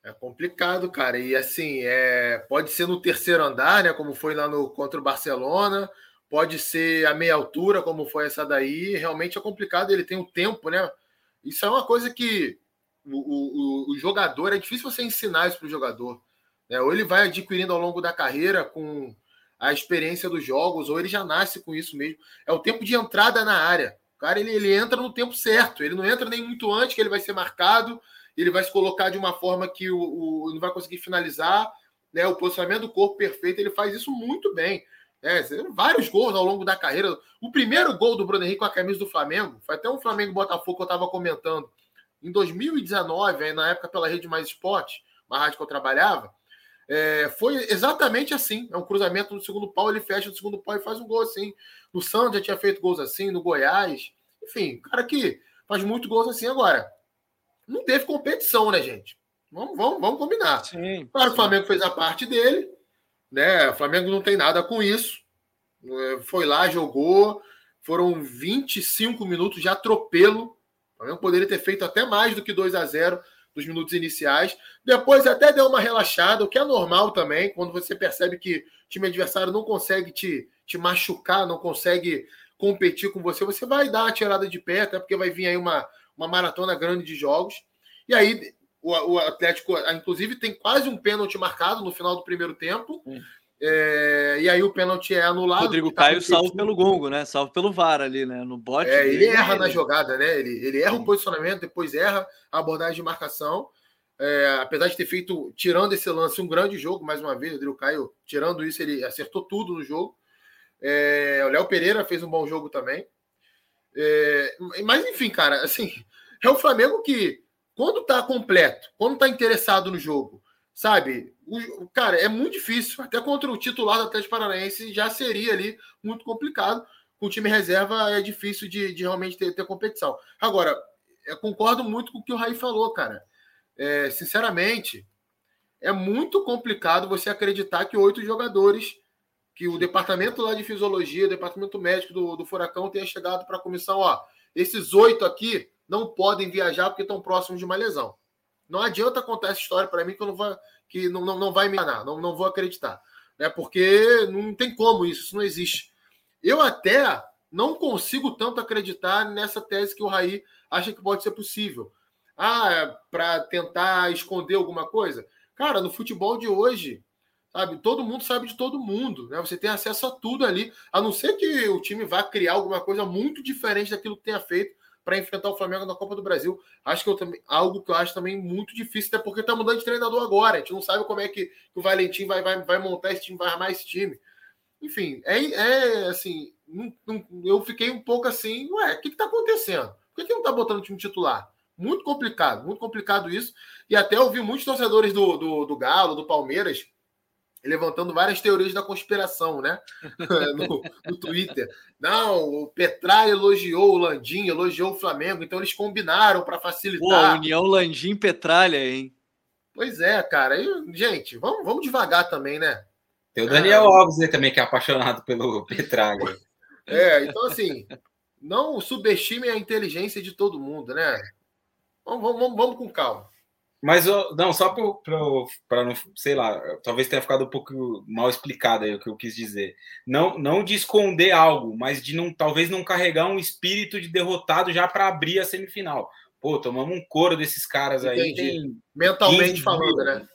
É complicado, cara. E assim, é, pode ser no terceiro andar, né? Como foi lá no contra o Barcelona, pode ser a meia altura, como foi essa daí. Realmente é complicado, ele tem o um tempo, né? Isso é uma coisa que o, o, o jogador, é difícil você ensinar isso para o jogador. Né? Ou ele vai adquirindo ao longo da carreira com a experiência dos jogos, ou ele já nasce com isso mesmo. É o tempo de entrada na área cara ele, ele entra no tempo certo, ele não entra nem muito antes, que ele vai ser marcado, ele vai se colocar de uma forma que o, o não vai conseguir finalizar, né? O posicionamento do corpo perfeito, ele faz isso muito bem. É, vários gols ao longo da carreira. O primeiro gol do Bruno Henrique com a camisa do Flamengo, foi até um Flamengo Botafogo que eu estava comentando. Em 2019, aí na época pela Rede Mais Esporte, uma rádio que eu trabalhava, é, foi exatamente assim. É um cruzamento no segundo pau, ele fecha no segundo pau e faz um gol assim. No Santos já tinha feito gols assim, no Goiás. Enfim, cara que faz muito gols assim agora. Não teve competição, né, gente? Vamos, vamos, vamos combinar. Sim, claro, sim. o Flamengo fez a parte dele, né? O Flamengo não tem nada com isso. É, foi lá, jogou. Foram 25 minutos de atropelo. O Flamengo poderia ter feito até mais do que 2 a 0 dos minutos iniciais. Depois até deu uma relaxada, o que é normal também, quando você percebe que o time adversário não consegue te, te machucar, não consegue competir com você, você vai dar a tirada de pé, até porque vai vir aí uma, uma maratona grande de jogos. E aí o, o Atlético, inclusive, tem quase um pênalti marcado no final do primeiro tempo. Hum. É, e aí o pênalti é anulado. Rodrigo tá Caio salvo pelo gongo, né? Salvo pelo VAR ali, né? No bote. É, ele erra na jogada, né? Ele, ele erra Sim. o posicionamento, depois erra a abordagem de marcação. É, apesar de ter feito, tirando esse lance, um grande jogo, mais uma vez, o Rodrigo Caio, tirando isso, ele acertou tudo no jogo. É, o Léo Pereira fez um bom jogo também. É, mas, enfim, cara, assim, é o Flamengo que, quando tá completo, quando tá interessado no jogo, sabe? O, cara, é muito difícil. Até contra o titular do Atlético Paranaense já seria ali muito complicado. Com o time reserva é difícil de, de realmente ter, ter, competição. Agora, eu concordo muito com o que o Raí falou, cara. É, sinceramente, é muito complicado você acreditar que oito jogadores, que o departamento lá de fisiologia, o departamento médico do, do Furacão tenha chegado para a comissão, ó, esses oito aqui não podem viajar porque estão próximos de uma lesão. Não adianta contar essa história para mim que eu não vou, que não, não, não vai me enganar, não, não vou acreditar. Né? Porque não tem como isso, isso não existe. Eu até não consigo tanto acreditar nessa tese que o Raí acha que pode ser possível. Ah, é para tentar esconder alguma coisa? Cara, no futebol de hoje, sabe, todo mundo sabe de todo mundo, né? Você tem acesso a tudo ali, a não ser que o time vá criar alguma coisa muito diferente daquilo que tenha feito para enfrentar o Flamengo na Copa do Brasil. Acho que eu também, algo que eu acho também muito difícil, até porque está mudando de treinador agora. A gente não sabe como é que, o Valentim vai, vai, vai montar esse time, vai armar esse time. Enfim, é, é assim, não, não, eu fiquei um pouco assim, ué, o que está acontecendo? Por que, que não está botando o time titular? Muito complicado, muito complicado isso. E até ouvi muitos torcedores do, do, do Galo, do Palmeiras, levantando várias teorias da conspiração, né? no, no, Twitter. Não, o Petralha elogiou o Landim, elogiou o Flamengo, então eles combinaram para facilitar. Pô, União Landim Petralha, hein? Pois é, cara. E, gente, vamos, vamos devagar também, né? Tem o Daniel é... Alves aí também, que é apaixonado pelo Petralha. É, então assim, não subestime a inteligência de todo mundo, né? Vamos, vamos, vamos com calma. Mas não, só para não, sei lá, talvez tenha ficado um pouco mal explicado aí o que eu quis dizer. Não, não de esconder algo, mas de não, talvez não carregar um espírito de derrotado já para abrir a semifinal. Pô, tomamos um coro desses caras aí. Tem Mentalmente falando, né?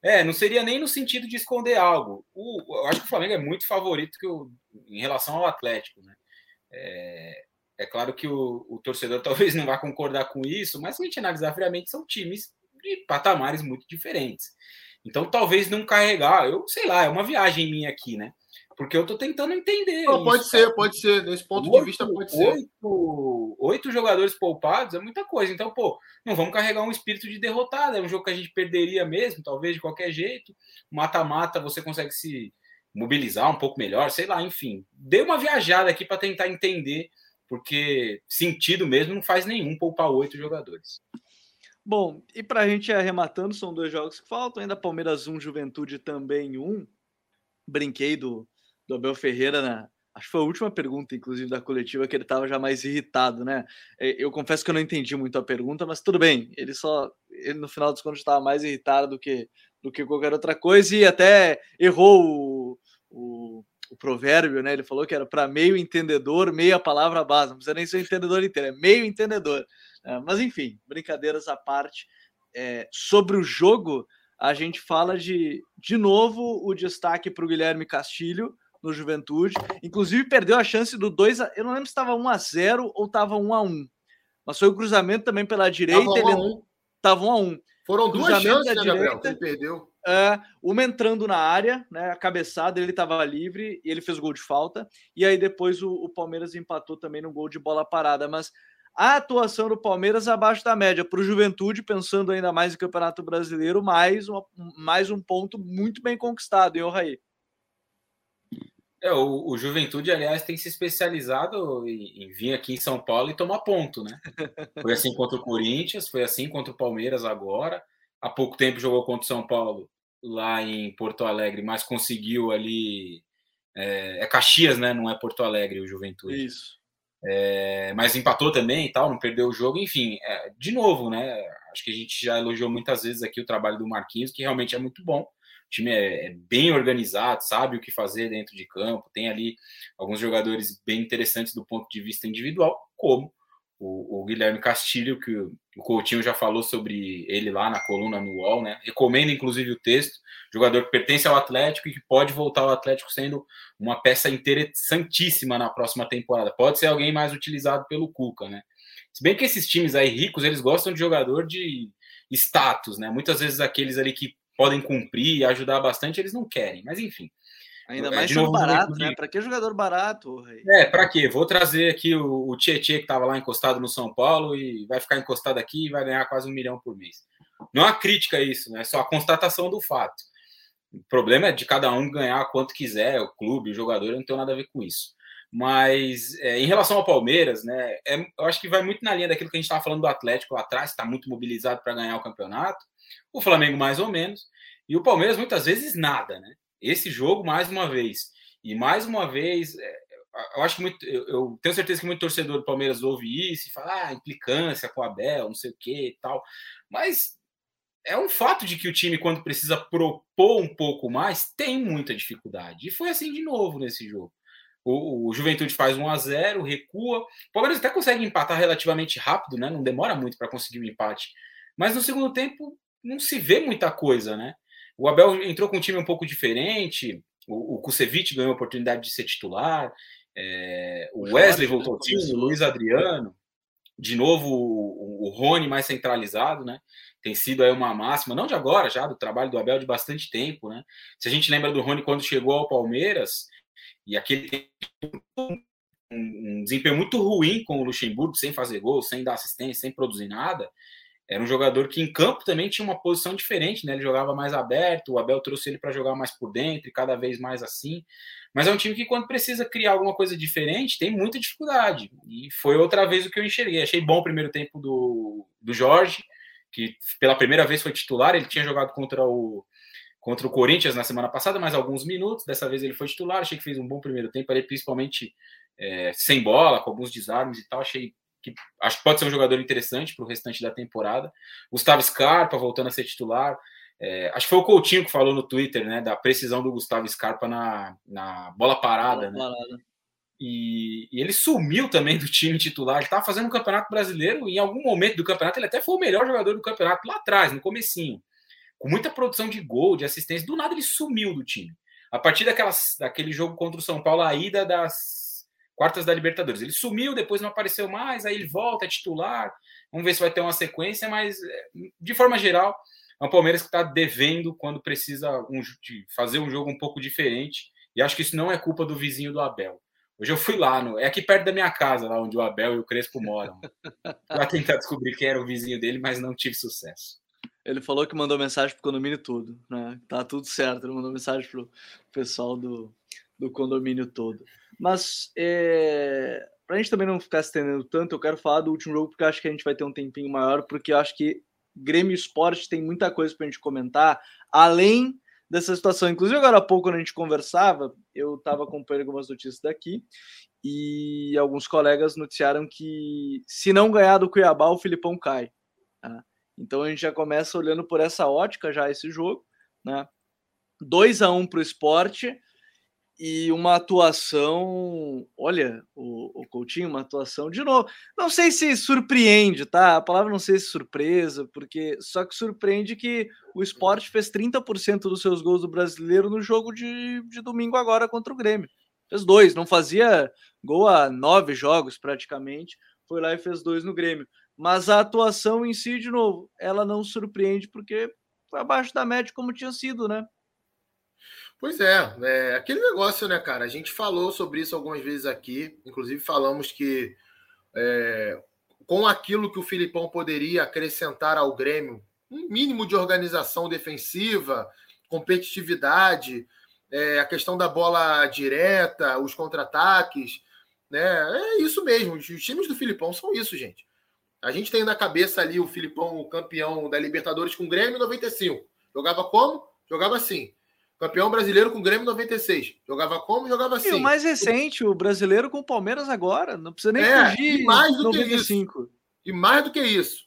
É, não seria nem no sentido de esconder algo. O, eu acho que o Flamengo é muito favorito que o, em relação ao Atlético, né? É, é claro que o, o torcedor talvez não vá concordar com isso, mas se a gente analisar friamente, são times de patamares muito diferentes. Então, talvez não carregar, eu sei lá, é uma viagem minha aqui, né? Porque eu estou tentando entender. Não, pode ser, pode ser. Nesse ponto oito, de vista, pode ser. Oito, oito jogadores poupados é muita coisa. Então, pô, não vamos carregar um espírito de derrotado. É um jogo que a gente perderia mesmo, talvez de qualquer jeito. Mata-mata, você consegue se mobilizar um pouco melhor, sei lá, enfim. Dei uma viajada aqui para tentar entender, porque sentido mesmo não faz nenhum poupar oito jogadores. Bom, e para a gente ir arrematando, são dois jogos que faltam, ainda Palmeiras 1, Juventude também 1. Brinquei do, do Abel Ferreira. Acho que foi a última pergunta, inclusive, da coletiva, que ele estava já mais irritado, né? É, eu confesso que eu não entendi muito a pergunta, mas tudo bem. Ele só, ele no final dos contos, estava mais irritado do que, do que qualquer outra coisa e até errou o, o, o provérbio, né? Ele falou que era para meio entendedor, meia palavra base. Não precisa nem ser entendedor inteiro, é meio entendedor. É, mas enfim, brincadeiras à parte. É, sobre o jogo, a gente fala de, de novo, o destaque para o Guilherme Castilho no Juventude. Inclusive, perdeu a chance do 2 a, Eu não lembro se estava 1 a 0 ou estava 1 a 1 Mas foi o cruzamento também pela direita. Tava 1 a 1. Tava 1 a 1 Foram duas chances, né, Gabriel? Que ele perdeu. É, uma entrando na área, né, a cabeçada, ele estava livre e ele fez gol de falta. E aí depois o, o Palmeiras empatou também no gol de bola parada. Mas a atuação do Palmeiras abaixo da média. Para o Juventude, pensando ainda mais em Campeonato Brasileiro, mais, uma, mais um ponto muito bem conquistado, hein, Raí? É, o, o, Juventude, aliás, tem se especializado em, em, vir aqui em São Paulo e tomar ponto, né? Foi assim contra o Corinthians, foi assim contra o Palmeiras agora. Há pouco tempo jogou contra o São Paulo lá em Porto Alegre, mas conseguiu ali. É, é Caxias, né? Não é Porto Alegre o Juventude. Isso. É, mas empatou também e tal, não perdeu o jogo, enfim, é, de novo, né? Acho que a gente já elogiou muitas vezes aqui o trabalho do Marquinhos, que realmente é muito bom. O time é, é bem organizado, sabe o que fazer dentro de campo, tem ali alguns jogadores bem interessantes do ponto de vista individual, como o, o, Guilherme Castilho, que o, Coutinho já falou sobre ele lá na coluna no UOL, né? Recomendo, inclusive, o texto. Jogador que pertence ao Atlético e que pode voltar ao Atlético sendo uma peça interessantíssima na próxima temporada. Pode ser alguém mais utilizado pelo Cuca, né? Se bem que esses times aí ricos, eles gostam de jogador de status, né? Muitas vezes aqueles ali que podem cumprir e ajudar bastante, eles não querem. Mas enfim, Ainda é, mais é, barato, né? Para que jogador barato? Rei? É, para quê? Vou trazer aqui o, o Tietchan que estava lá encostado no São Paulo e vai ficar encostado aqui e vai ganhar quase um milhão por mês. Não é uma crítica a isso, né? É só a constatação do fato. O problema é de cada um ganhar quanto quiser, o clube, o jogador, eu não tenho nada a ver com isso. Mas é, em relação ao Palmeiras, né? É, eu acho que vai muito na linha daquilo que a gente estava falando do Atlético lá atrás, está muito mobilizado para ganhar o campeonato. O Flamengo, mais ou menos. E o Palmeiras, muitas vezes, nada, né? Esse jogo mais uma vez. E mais uma vez, é, eu acho que muito, eu, tenho certeza que muito torcedor do Palmeiras ouve isso e fala, ah, implicância com o Abel, não sei o que e tal. Mas é um fato de que o time, quando precisa propor um pouco mais, tem muita dificuldade. E foi assim de novo nesse jogo. O, o Juventude faz 1 a 0 recua. O Palmeiras até consegue empatar relativamente rápido, né? Não demora muito para conseguir o um empate. Mas no segundo tempo não se vê muita coisa, né? O Abel entrou com um time um pouco diferente. O, o Kusevich ganhou a oportunidade de ser titular. É, o Wesley voltou ao time, o Luiz Adriano. De novo, o, o Rony mais centralizado, né? Tem sido aí uma máxima, não de agora, já do trabalho do Abel de bastante tempo, né? Se a gente lembra do Rony quando chegou ao Palmeiras, e aquele um, um desempenho muito ruim com o Luxemburgo, sem fazer gol, sem dar assistência, sem produzir nada, era um jogador que em campo também tinha uma posição diferente, né? Ele jogava mais aberto, o Abel trouxe ele para jogar mais por dentro e cada vez mais assim. Mas é um time que, quando precisa criar alguma coisa diferente, tem muita dificuldade. E foi outra vez o que eu enxerguei. Achei bom o primeiro tempo do, do Jorge, que pela primeira vez foi titular. Ele tinha jogado contra o, contra o Corinthians na semana passada, mais alguns minutos. Dessa vez ele foi titular. Achei que fez um bom primeiro tempo, ali, principalmente é, sem bola, com alguns desarmes e tal. Achei que acho que pode ser um jogador interessante para o restante da temporada. Gustavo Scarpa voltando a ser titular. É, acho que foi o Coutinho que falou no Twitter, né, da precisão do Gustavo Scarpa na, na bola parada, bola né? Parada. E, e, ele sumiu também do time titular. Ele estava fazendo um campeonato brasileiro e em algum momento do campeonato ele até foi o melhor jogador do campeonato lá atrás, no comecinho. Com muita produção de gol, de assistência. Do nada ele sumiu do time. A partir daquelas, daquele jogo contra o São Paulo, a ida das quartas da Libertadores. Ele sumiu, depois não apareceu mais, aí ele volta, é titular. Vamos ver se vai ter uma sequência, mas é, de forma geral, é um Palmeiras que está devendo quando precisa um, de fazer um jogo um pouco diferente E acho que isso não é culpa do vizinho do Abel. Hoje eu fui lá, no, é aqui perto da minha casa, lá onde o Abel e o Crespo moram. para tentar descobrir quem era o vizinho dele, mas não tive sucesso. Ele falou que mandou mensagem pro condomínio todo, né? Tá tudo certo, ele mandou mensagem pro pessoal do, do condomínio todo. Mas é, para a gente também não ficar estendendo tanto, eu quero falar do último jogo, porque acho que a gente vai ter um tempinho maior, porque acho que Grêmio Esporte tem muita coisa para a gente comentar, além dessa situação. Inclusive, agora há pouco, quando a gente conversava, eu estava acompanhando algumas notícias daqui, e alguns colegas noticiaram que se não ganhar do Cuiabá, o Filipão cai. Tá? Então a gente já começa olhando por essa ótica já esse jogo, né? 2 a 1 para o esporte e uma atuação, olha, o, o Coutinho, uma atuação de novo. Não sei se surpreende, tá? A palavra não sei se surpresa, porque só que surpreende que o esporte fez 30% dos seus gols do brasileiro no jogo de, de domingo agora contra o Grêmio. Fez dois, não fazia gol a nove jogos praticamente. Foi lá e fez dois no Grêmio. Mas a atuação em si, de novo, ela não surpreende porque foi abaixo da média como tinha sido, né? Pois é, é, aquele negócio, né, cara? A gente falou sobre isso algumas vezes aqui, inclusive falamos que é, com aquilo que o Filipão poderia acrescentar ao Grêmio, um mínimo de organização defensiva, competitividade, é, a questão da bola direta, os contra-ataques, né? É isso mesmo. Os times do Filipão são isso, gente. A gente tem na cabeça ali o Filipão, o campeão da Libertadores com o Grêmio em 95. Jogava como? Jogava assim. Campeão brasileiro com o Grêmio 96. Jogava como? Jogava assim. E o mais recente, o brasileiro com o Palmeiras agora. Não precisa nem é, fugir. E mais do 95. que isso. E mais do que isso.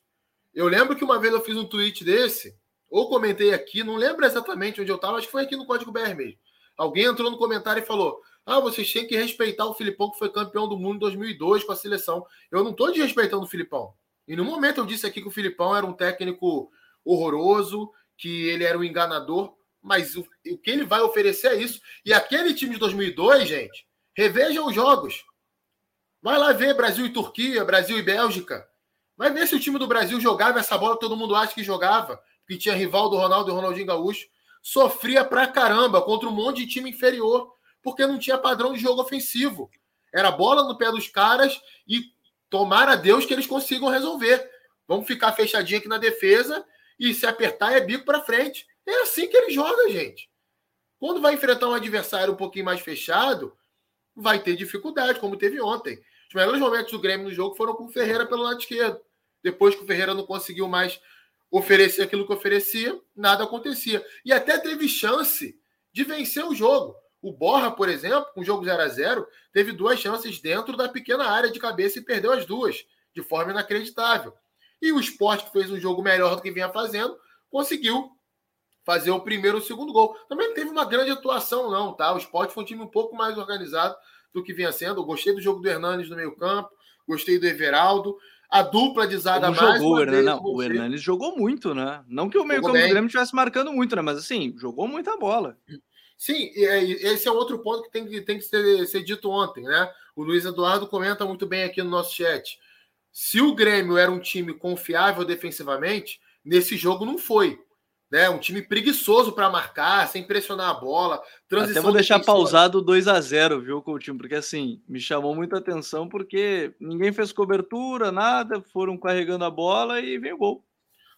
Eu lembro que uma vez eu fiz um tweet desse, ou comentei aqui, não lembro exatamente onde eu estava, acho que foi aqui no Código BR mesmo. Alguém entrou no comentário e falou: Ah, vocês têm que respeitar o Filipão, que foi campeão do mundo em 2002 com a seleção. Eu não estou desrespeitando o Filipão. E no momento eu disse aqui que o Filipão era um técnico horroroso, que ele era um enganador, mas o, o que ele vai oferecer é isso. E aquele time de 2002, gente, revejam os jogos. Vai lá ver Brasil e Turquia, Brasil e Bélgica. Vai ver se o time do Brasil jogava essa bola, todo mundo acha que jogava, porque tinha rival do Ronaldo e Ronaldinho Gaúcho. Sofria pra caramba contra um monte de time inferior, porque não tinha padrão de jogo ofensivo. Era bola no pé dos caras e Tomara a Deus que eles consigam resolver. Vamos ficar fechadinho aqui na defesa e se apertar é bico para frente. É assim que ele joga, gente. Quando vai enfrentar um adversário um pouquinho mais fechado, vai ter dificuldade, como teve ontem. Os melhores momentos do Grêmio no jogo foram com o Ferreira pelo lado esquerdo. Depois que o Ferreira não conseguiu mais oferecer aquilo que oferecia, nada acontecia. E até teve chance de vencer o jogo. O Borra, por exemplo, com o jogo 0 a 0 teve duas chances dentro da pequena área de cabeça e perdeu as duas, de forma inacreditável. E o Sport, que fez um jogo melhor do que vinha fazendo, conseguiu fazer o primeiro e o segundo gol. Também não teve uma grande atuação, não, tá? O Sport foi um time um pouco mais organizado do que vinha sendo. Eu gostei do jogo do Hernandes no meio-campo, gostei do Everaldo. A dupla de zaga mais. Jogou, Hernan, não, o Hernandes jogou muito, né? Não que o meio-campo do Grêmio estivesse marcando muito, né? Mas assim, jogou muita bola. Sim, é, esse é outro ponto que tem que, tem que ser, ser dito ontem, né? O Luiz Eduardo comenta muito bem aqui no nosso chat. Se o Grêmio era um time confiável defensivamente, nesse jogo não foi. Né? Um time preguiçoso para marcar, sem pressionar a bola. Transição Até vou deixar pausado 2 a 0 viu, Coutinho? Porque assim, me chamou muita atenção porque ninguém fez cobertura, nada, foram carregando a bola e veio o gol.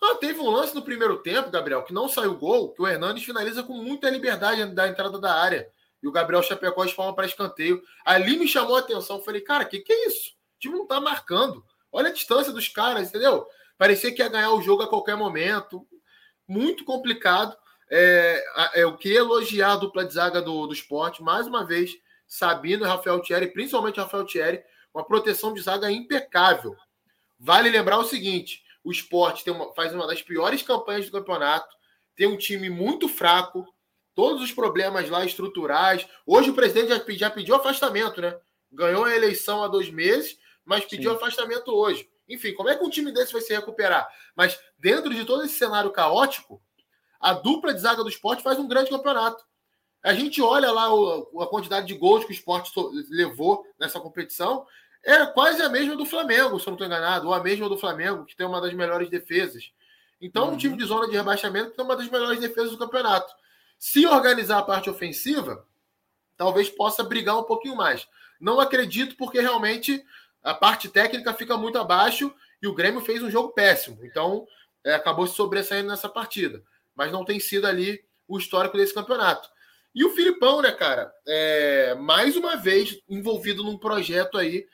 Ah, teve um lance no primeiro tempo, Gabriel, que não saiu gol, que o Hernandes finaliza com muita liberdade da entrada da área. E o Gabriel Chapecó espalma para escanteio. Ali me chamou a atenção. Falei, cara, o que, que é isso? O time não tá marcando. Olha a distância dos caras, entendeu? Parecia que ia ganhar o jogo a qualquer momento. Muito complicado. É, é o que elogiar a dupla de zaga do, do esporte. Mais uma vez, Sabino e Rafael Thierry, principalmente Rafael Thierry, uma proteção de zaga impecável. Vale lembrar o seguinte: o esporte tem uma, faz uma das piores campanhas do campeonato, tem um time muito fraco, todos os problemas lá estruturais. Hoje o presidente já, já pediu afastamento, né? Ganhou a eleição há dois meses, mas pediu Sim. afastamento hoje. Enfim, como é que um time desse vai se recuperar? Mas dentro de todo esse cenário caótico, a dupla de zaga do esporte faz um grande campeonato. A gente olha lá o, a quantidade de gols que o esporte levou nessa competição é quase a mesma do Flamengo, se eu não estou enganado, ou a mesma do Flamengo, que tem uma das melhores defesas. Então, uhum. um time de zona de rebaixamento que tem uma das melhores defesas do campeonato. Se organizar a parte ofensiva, talvez possa brigar um pouquinho mais. Não acredito, porque realmente a parte técnica fica muito abaixo e o Grêmio fez um jogo péssimo. Então, é, acabou se sobressaindo nessa partida. Mas não tem sido ali o histórico desse campeonato. E o Filipão, né, cara? É, mais uma vez envolvido num projeto aí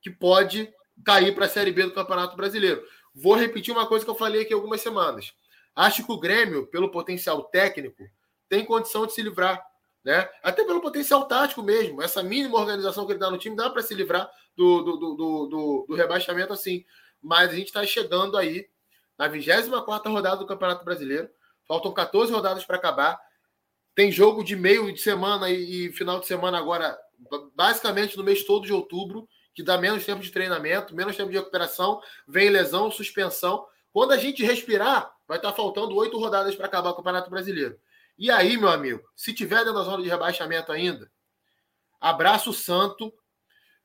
que pode cair para a Série B do Campeonato Brasileiro. Vou repetir uma coisa que eu falei aqui algumas semanas. Acho que o Grêmio, pelo potencial técnico, tem condição de se livrar. Né? Até pelo potencial tático mesmo. Essa mínima organização que ele dá no time dá para se livrar do, do, do, do, do rebaixamento assim. Mas a gente está chegando aí na 24 rodada do Campeonato Brasileiro. Faltam 14 rodadas para acabar. Tem jogo de meio de semana e, e, final de semana agora, basicamente no mês todo de outubro, que dá menos tempo de treinamento, menos tempo de recuperação, vem lesão, suspensão. Quando a gente respirar, vai estar tá faltando oito rodadas para acabar o Campeonato Brasileiro. E aí, meu amigo, se tiver dentro da zona de rebaixamento ainda, abraço santo,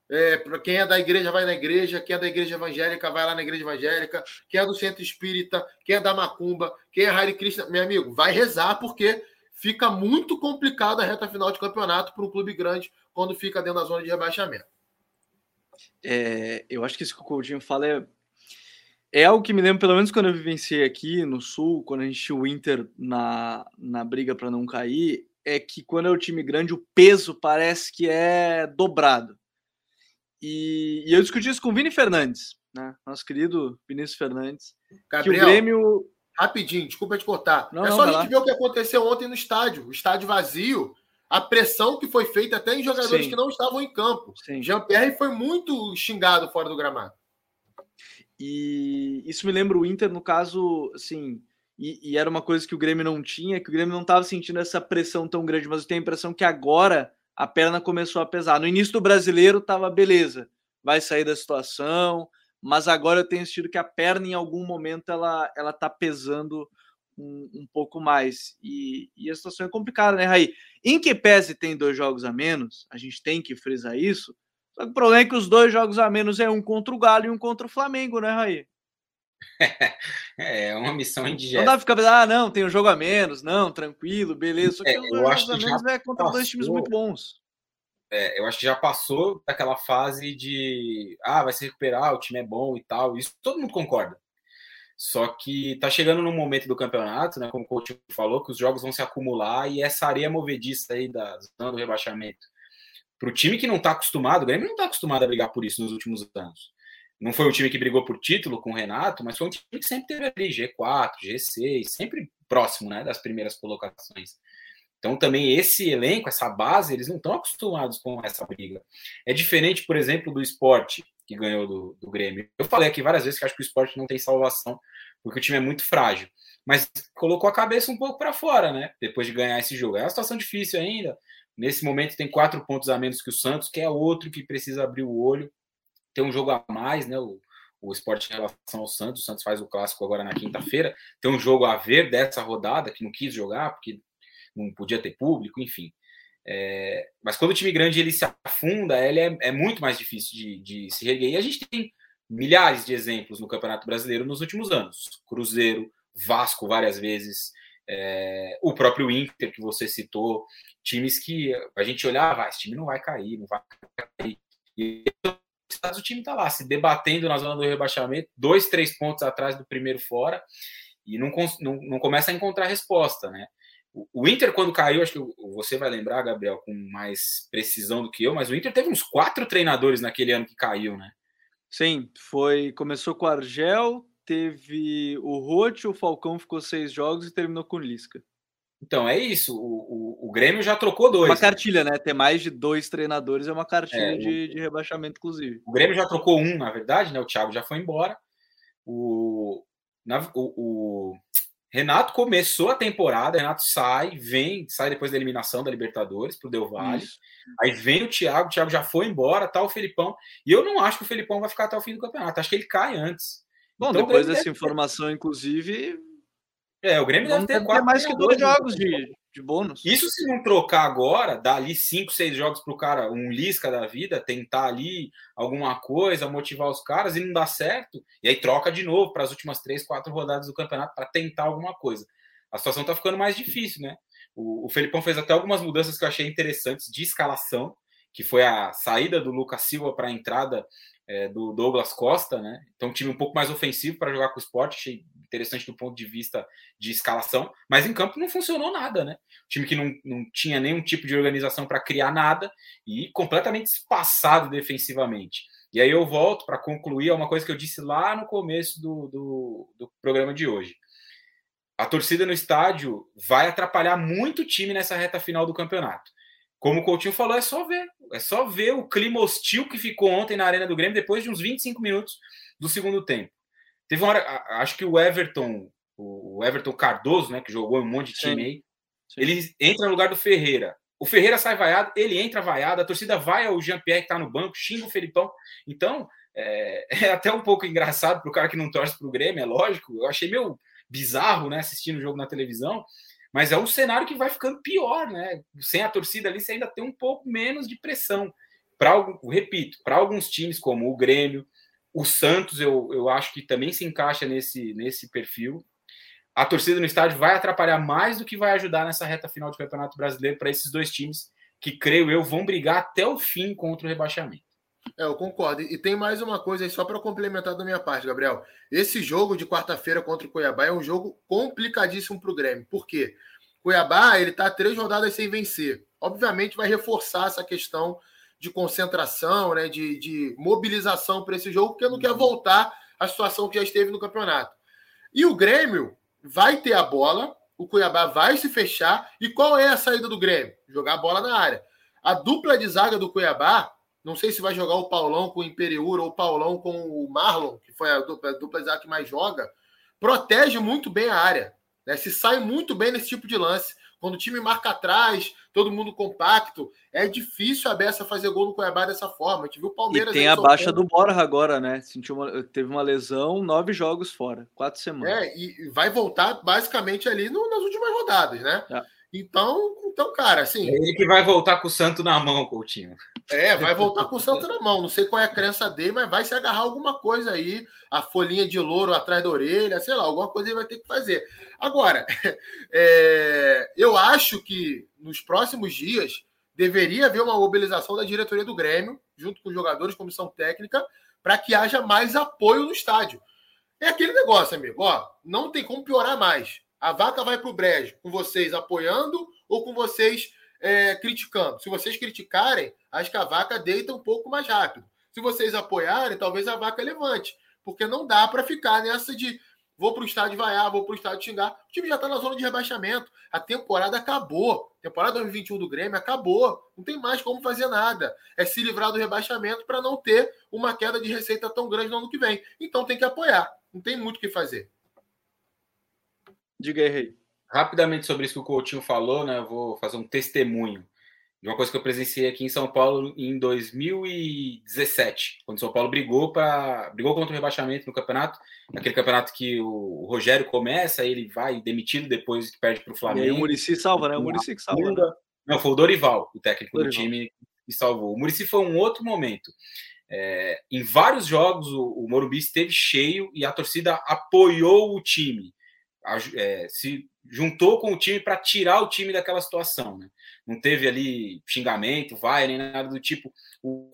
é, para quem é da igreja, vai na igreja. Quem é da igreja evangélica, vai lá na igreja evangélica. Quem é do centro espírita, quem é da macumba, quem é Hare Krishna, meu amigo, vai rezar, porque fica muito complicado a reta final de campeonato para um clube grande quando fica dentro da zona de rebaixamento. É, eu acho que isso que o Coutinho fala é, é algo que me lembra, pelo menos quando eu vivenciei aqui no Sul, quando a gente tinha o Inter na, na briga para não cair, é que quando é o time grande, o peso parece que é dobrado. E, e eu discuti isso com o Vini Fernandes, né? Nosso querido Vinícius Fernandes. Gabriel, que o Grêmio. Rapidinho, desculpa te cortar. Não, é só não, a gente ver o que aconteceu ontem no estádio. O estádio vazio, a pressão que foi feita até em jogadores Sim. que não estavam em campo. Jean-Pierre foi muito xingado fora do gramado. E isso me lembra o Inter, no caso, assim, e, e, era uma coisa que o Grêmio não tinha, que o Grêmio não estava sentindo essa pressão tão grande, mas eu tenho a impressão que agora a perna começou a pesar. No início do brasileiro estava beleza, vai sair da situação, mas agora eu tenho sentido que a perna em algum momento ela ela está pesando um, um, pouco mais e, e, a situação é complicada, né, Raí? Em que pese tem dois jogos a menos, a gente tem que frisar isso. Só que o problema é que os dois jogos a menos é um contra o Galo e um contra o Flamengo, né, Raí? É uma missão indigesta. Não dá pra ficar, ah, não, tem um jogo a menos, não, tranquilo, beleza. Só que é, os eu acho a menos é contra passou, dois times muito bons. É, eu acho que já passou daquela fase de, ah, vai se recuperar, o time é bom e tal. Isso todo mundo concorda. Só que tá chegando num momento do campeonato, né, como o coach falou, que os jogos vão se acumular e essa areia movediça aí da zona do rebaixamento. Para o time que não está acostumado, o Grêmio não está acostumado a brigar por isso nos últimos anos. Não foi um time que brigou por título com o Renato, mas foi um time que sempre teve ali G4, G6, sempre próximo né, das primeiras colocações. Então, também esse elenco, essa base, eles não estão acostumados com essa briga. É diferente, por exemplo, do esporte que ganhou do, do Grêmio. Eu falei aqui várias vezes que acho que o esporte não tem salvação, porque o time é muito frágil. Mas colocou a cabeça um pouco para fora, né? Depois de ganhar esse jogo. É uma situação difícil ainda. Nesse momento tem quatro pontos a menos que o Santos, que é outro que precisa abrir o olho tem um jogo a mais, né? O, o esporte em relação ao Santos. O Santos faz o clássico agora na quinta-feira. Tem um jogo a ver dessa rodada que não quis jogar porque não podia ter público, enfim. É, mas quando o time grande ele se afunda, ele é, é muito mais difícil de, de se reerguer. E a gente tem milhares de exemplos no Campeonato Brasileiro nos últimos anos. Cruzeiro, Vasco várias vezes, é, o próprio Inter que você citou, times que a gente olhava, ah, esse time não vai cair, não vai cair. E o time está lá se debatendo na zona do rebaixamento, dois, três pontos atrás do primeiro fora, e não, não, não começa a encontrar resposta, né? O, Inter, quando caiu, acho que você vai lembrar, Gabriel, com mais precisão do que eu, mas o Inter teve uns quatro treinadores naquele ano que caiu, né? Sim, foi. Começou com o Argel, teve o Rote, o Falcão ficou seis jogos e terminou com o Lisca. Então, é isso. O, o, o, Grêmio já trocou dois. Uma cartilha, né? Ter mais de dois treinadores é uma cartilha é, de, de, rebaixamento, inclusive. O Grêmio já trocou um, na verdade, né? O Thiago já foi embora. O, na, o, o Renato começou a temporada, Renato sai, vem, sai depois da eliminação da Libertadores pro Del Valle. Isso. Aí vem o Thiago, o Thiago já foi embora, tá o Felipão. E eu não acho que o Felipão vai ficar até o fim do campeonato. Acho que ele cai antes. Bom, então, depois dessa informação, inclusive, é, o Grêmio deve ter, quatro mais que dois jogos de, de bônus. Isso se não trocar agora, dar ali cinco, seis jogos para o cara, um Lisca da vida, tentar ali alguma coisa, motivar os caras e não dá certo, e aí troca de novo para as últimas três, quatro rodadas do campeonato para tentar alguma coisa. A situação está ficando mais difícil, né? O, o Felipão fez até algumas mudanças que eu achei interessantes de escalação, que foi a saída do Lucas Silva para a entrada é, do Douglas Costa, né? Então, um time um pouco mais ofensivo para jogar com o esporte, achei interessante do ponto de vista de escalação, mas em campo não funcionou nada, né? Um time que não, não tinha nenhum tipo de organização para criar nada e completamente espaçado defensivamente. E aí eu volto para concluir uma coisa que eu disse lá no começo do, do, do programa de hoje. A torcida no estádio vai atrapalhar muito o time nessa reta final do campeonato. Como o Coutinho falou, é só ver. É só ver o clima hostil que ficou ontem na Arena do Grêmio depois de uns 25 minutos do segundo tempo. Teve uma hora, acho que o Everton, o Everton Cardoso, né, que jogou um monte de time aí, Sim. ele entra no lugar do Ferreira. O Ferreira sai vaiado, ele entra vaiado, a torcida vai ao Jean-Pierre que tá no banco, xinga o Felipão. Então, é, é até um pouco engraçado para o cara que não torce para o Grêmio, é lógico. Eu achei meio bizarro, né, assistindo o jogo na televisão. Mas é um cenário que vai ficando pior, né? Sem a torcida ali, você ainda tem um pouco menos de pressão. Para repito, para alguns times como o Grêmio, o Santos, eu, eu acho que também se encaixa nesse, nesse perfil. A torcida no estádio vai atrapalhar mais do que vai ajudar nessa reta final do Campeonato Brasileiro para esses dois times que, creio eu, vão brigar até o fim contra o rebaixamento. É, eu concordo. E tem mais uma coisa aí, só para complementar da minha parte, Gabriel. Esse jogo de quarta-feira contra o Cuiabá é um jogo complicadíssimo para o Grêmio. Por quê? Cuiabá, ele está três rodadas sem vencer. Obviamente vai reforçar essa questão de concentração, né, de, de mobilização para esse jogo, porque não quer uhum. voltar à situação que já esteve no campeonato. E o Grêmio vai ter a bola, o Cuiabá vai se fechar. E qual é a saída do Grêmio? Jogar a bola na área. A dupla de zaga do Cuiabá não sei se vai jogar o Paulão com o Imperiur ou o Paulão com o Marlon, que foi a dupla, a dupla que mais joga. Protege muito bem a área. Né? Se sai muito bem nesse tipo de lance. Quando o time marca atrás, todo mundo compacto, é difícil a Bessa fazer gol no Cuiabá dessa forma. A gente viu o Palmeiras. E tem a baixa do Borja agora, né? Sentiu uma, teve uma lesão, nove jogos fora, quatro semanas. É, e vai voltar basicamente ali no, nas últimas rodadas, né? É. Então, então, cara, assim. É ele que vai voltar com o santo na mão, Coutinho. É, vai voltar com o santo na mão. Não sei qual é a crença dele, mas vai se agarrar alguma coisa aí, a folhinha de louro atrás da orelha, sei lá, alguma coisa ele vai ter que fazer. Agora, é, eu acho que nos próximos dias deveria haver uma mobilização da diretoria do Grêmio, junto com os jogadores, comissão técnica, para que haja mais apoio no estádio. É aquele negócio, amigo. Ó, não tem como piorar mais. A vaca vai para o brejo com vocês apoiando ou com vocês é, criticando. Se vocês criticarem, acho que a vaca deita um pouco mais rápido. Se vocês apoiarem, talvez a vaca levante. Porque não dá para ficar nessa de vou para o estádio vaiar, vou para o estádio xingar. O time já está na zona de rebaixamento. A temporada acabou. A temporada 2021 do Grêmio acabou. Não tem mais como fazer nada. É se livrar do rebaixamento para não ter uma queda de receita tão grande no ano que vem. Então tem que apoiar. Não tem muito o que fazer. Diga aí. Rapidamente sobre isso que o Coutinho falou, né? Eu vou fazer um testemunho de uma coisa que eu presenciei aqui em São Paulo em 2017, quando São Paulo brigou para brigou contra o rebaixamento no campeonato, aquele campeonato que o Rogério começa, ele vai demitido depois que perde para o Flamengo. E o Murici salva, né? O Murici que salva. Né? Não, foi o Dorival, o técnico Dorival. do time que salvou. O Murici foi um outro momento. É, em vários jogos o, o Morumbi esteve cheio e a torcida apoiou o time é, se juntou com o time para tirar o time daquela situação. Né? Não teve ali xingamento, vai, nem nada do tipo. O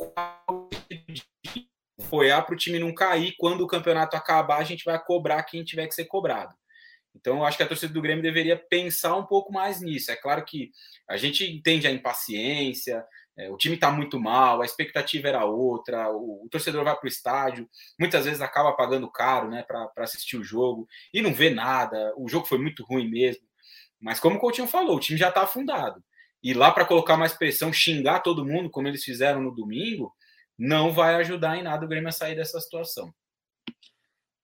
apoiar para o time não cair. Quando o campeonato acabar, a gente vai cobrar quem tiver que ser cobrado. Então, eu acho que a torcida do Grêmio deveria pensar um pouco mais nisso. É claro que a gente entende a impaciência, é, o time está muito mal, a expectativa era outra, o, o torcedor vai para o estádio, muitas vezes acaba pagando caro né, para assistir o jogo e não vê nada. O jogo foi muito ruim mesmo. Mas, como o Coutinho falou, o time já está afundado. E lá para colocar mais pressão, xingar todo mundo, como eles fizeram no domingo, não vai ajudar em nada o Grêmio a sair dessa situação.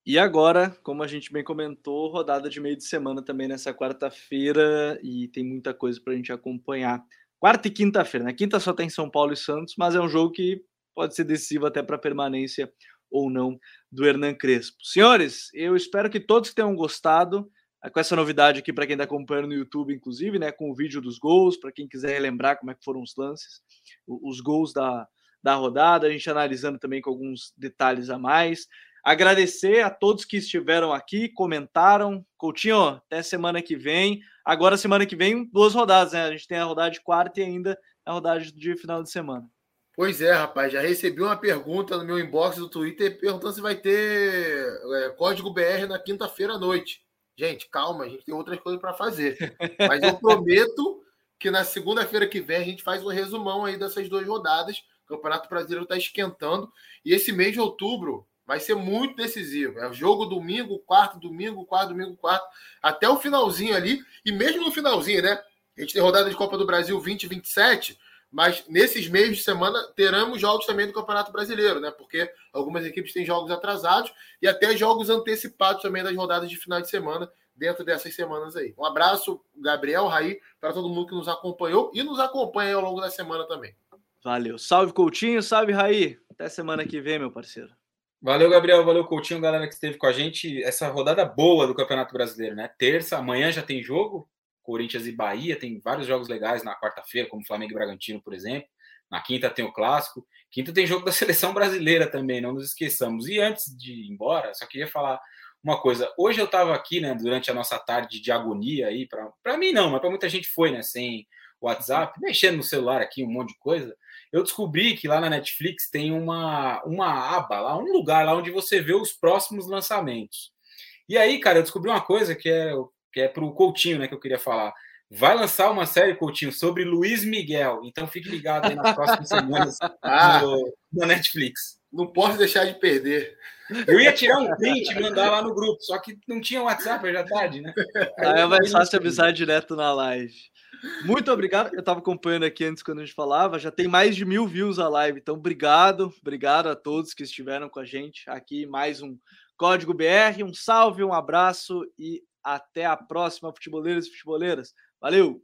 E agora, como a gente bem comentou, rodada de meio de semana também nessa quarta-feira e tem muita coisa para a gente acompanhar. Quarta e quinta-feira. Na quinta só tem São Paulo e Santos, mas é um jogo que pode ser decisivo até para a permanência ou não do Hernan Crespo. Senhores, eu espero que todos tenham gostado eh, com essa novidade aqui para quem está acompanhando no YouTube, inclusive, né, com o vídeo dos gols, para quem quiser lembrar como é que foram os lances, os gols da, da rodada, a gente analisando também com alguns detalhes a mais. Agradecer a todos que estiveram aqui, comentaram. Coutinho, até semana que vem. Agora, semana que vem, duas rodadas, né? A gente tem a rodada de quarta e ainda a rodada de final de semana. Pois é, rapaz, já recebi uma pergunta no meu inbox do Twitter perguntando se vai ter é, código BR na quinta-feira à noite. Gente, calma, a gente tem outras coisas para fazer. Mas eu prometo que na segunda-feira que vem a gente faz um resumão aí dessas duas rodadas. O Campeonato Brasileiro está esquentando e esse mês de outubro vai ser muito decisivo. É o jogo domingo, quarto, domingo, quarto, domingo, quarto, até o finalzinho ali. E mesmo no finalzinho, né? A gente tem rodada de Copa do Brasil 20 e 27 mas nesses meios de semana teremos jogos também do Campeonato Brasileiro, né? Porque algumas equipes têm jogos atrasados e até jogos antecipados também das rodadas de final de semana dentro dessas semanas aí. Um abraço, Gabriel, Raí, para todo mundo que nos acompanhou e nos acompanha ao longo da semana também. Valeu. Salve, Coutinho. Salve, Raí. Até semana que vem, meu parceiro. Valeu, Gabriel. Valeu, Coutinho, galera que esteve com a gente. Essa rodada boa do Campeonato Brasileiro, né? Terça, amanhã já tem jogo. Corinthians e Bahia, tem vários jogos legais na quarta-feira, como Flamengo e Bragantino, por exemplo. Na quinta tem o clássico. Quinta tem jogo da seleção brasileira também, não nos esqueçamos. E antes de ir embora, só queria falar uma coisa. Hoje eu estava aqui, né, durante a nossa tarde de agonia aí, para mim não, mas para muita gente foi, né, sem WhatsApp, mexendo no celular aqui, um monte de coisa. Eu descobri que lá na Netflix tem uma, uma aba, lá, um lugar lá onde você vê os próximos lançamentos. E aí, cara, eu descobri uma coisa que é que é para o Coutinho, né, que eu queria falar. Vai lançar uma série, Coutinho, sobre Luiz Miguel. Então fique ligado aí nas próximas semanas ah, no, no Netflix. Não posso deixar de perder. Eu ia tirar um print e mandar lá no grupo, só que não tinha WhatsApp, já tarde, né? Aí é mais fácil avisar direto na live. Muito obrigado, eu estava acompanhando aqui antes quando a gente falava, já tem mais de mil views a live, então obrigado, obrigado a todos que estiveram com a gente aqui, mais um Código BR, um salve, um abraço e até a próxima, futeboleiros e futeboleiras. Valeu!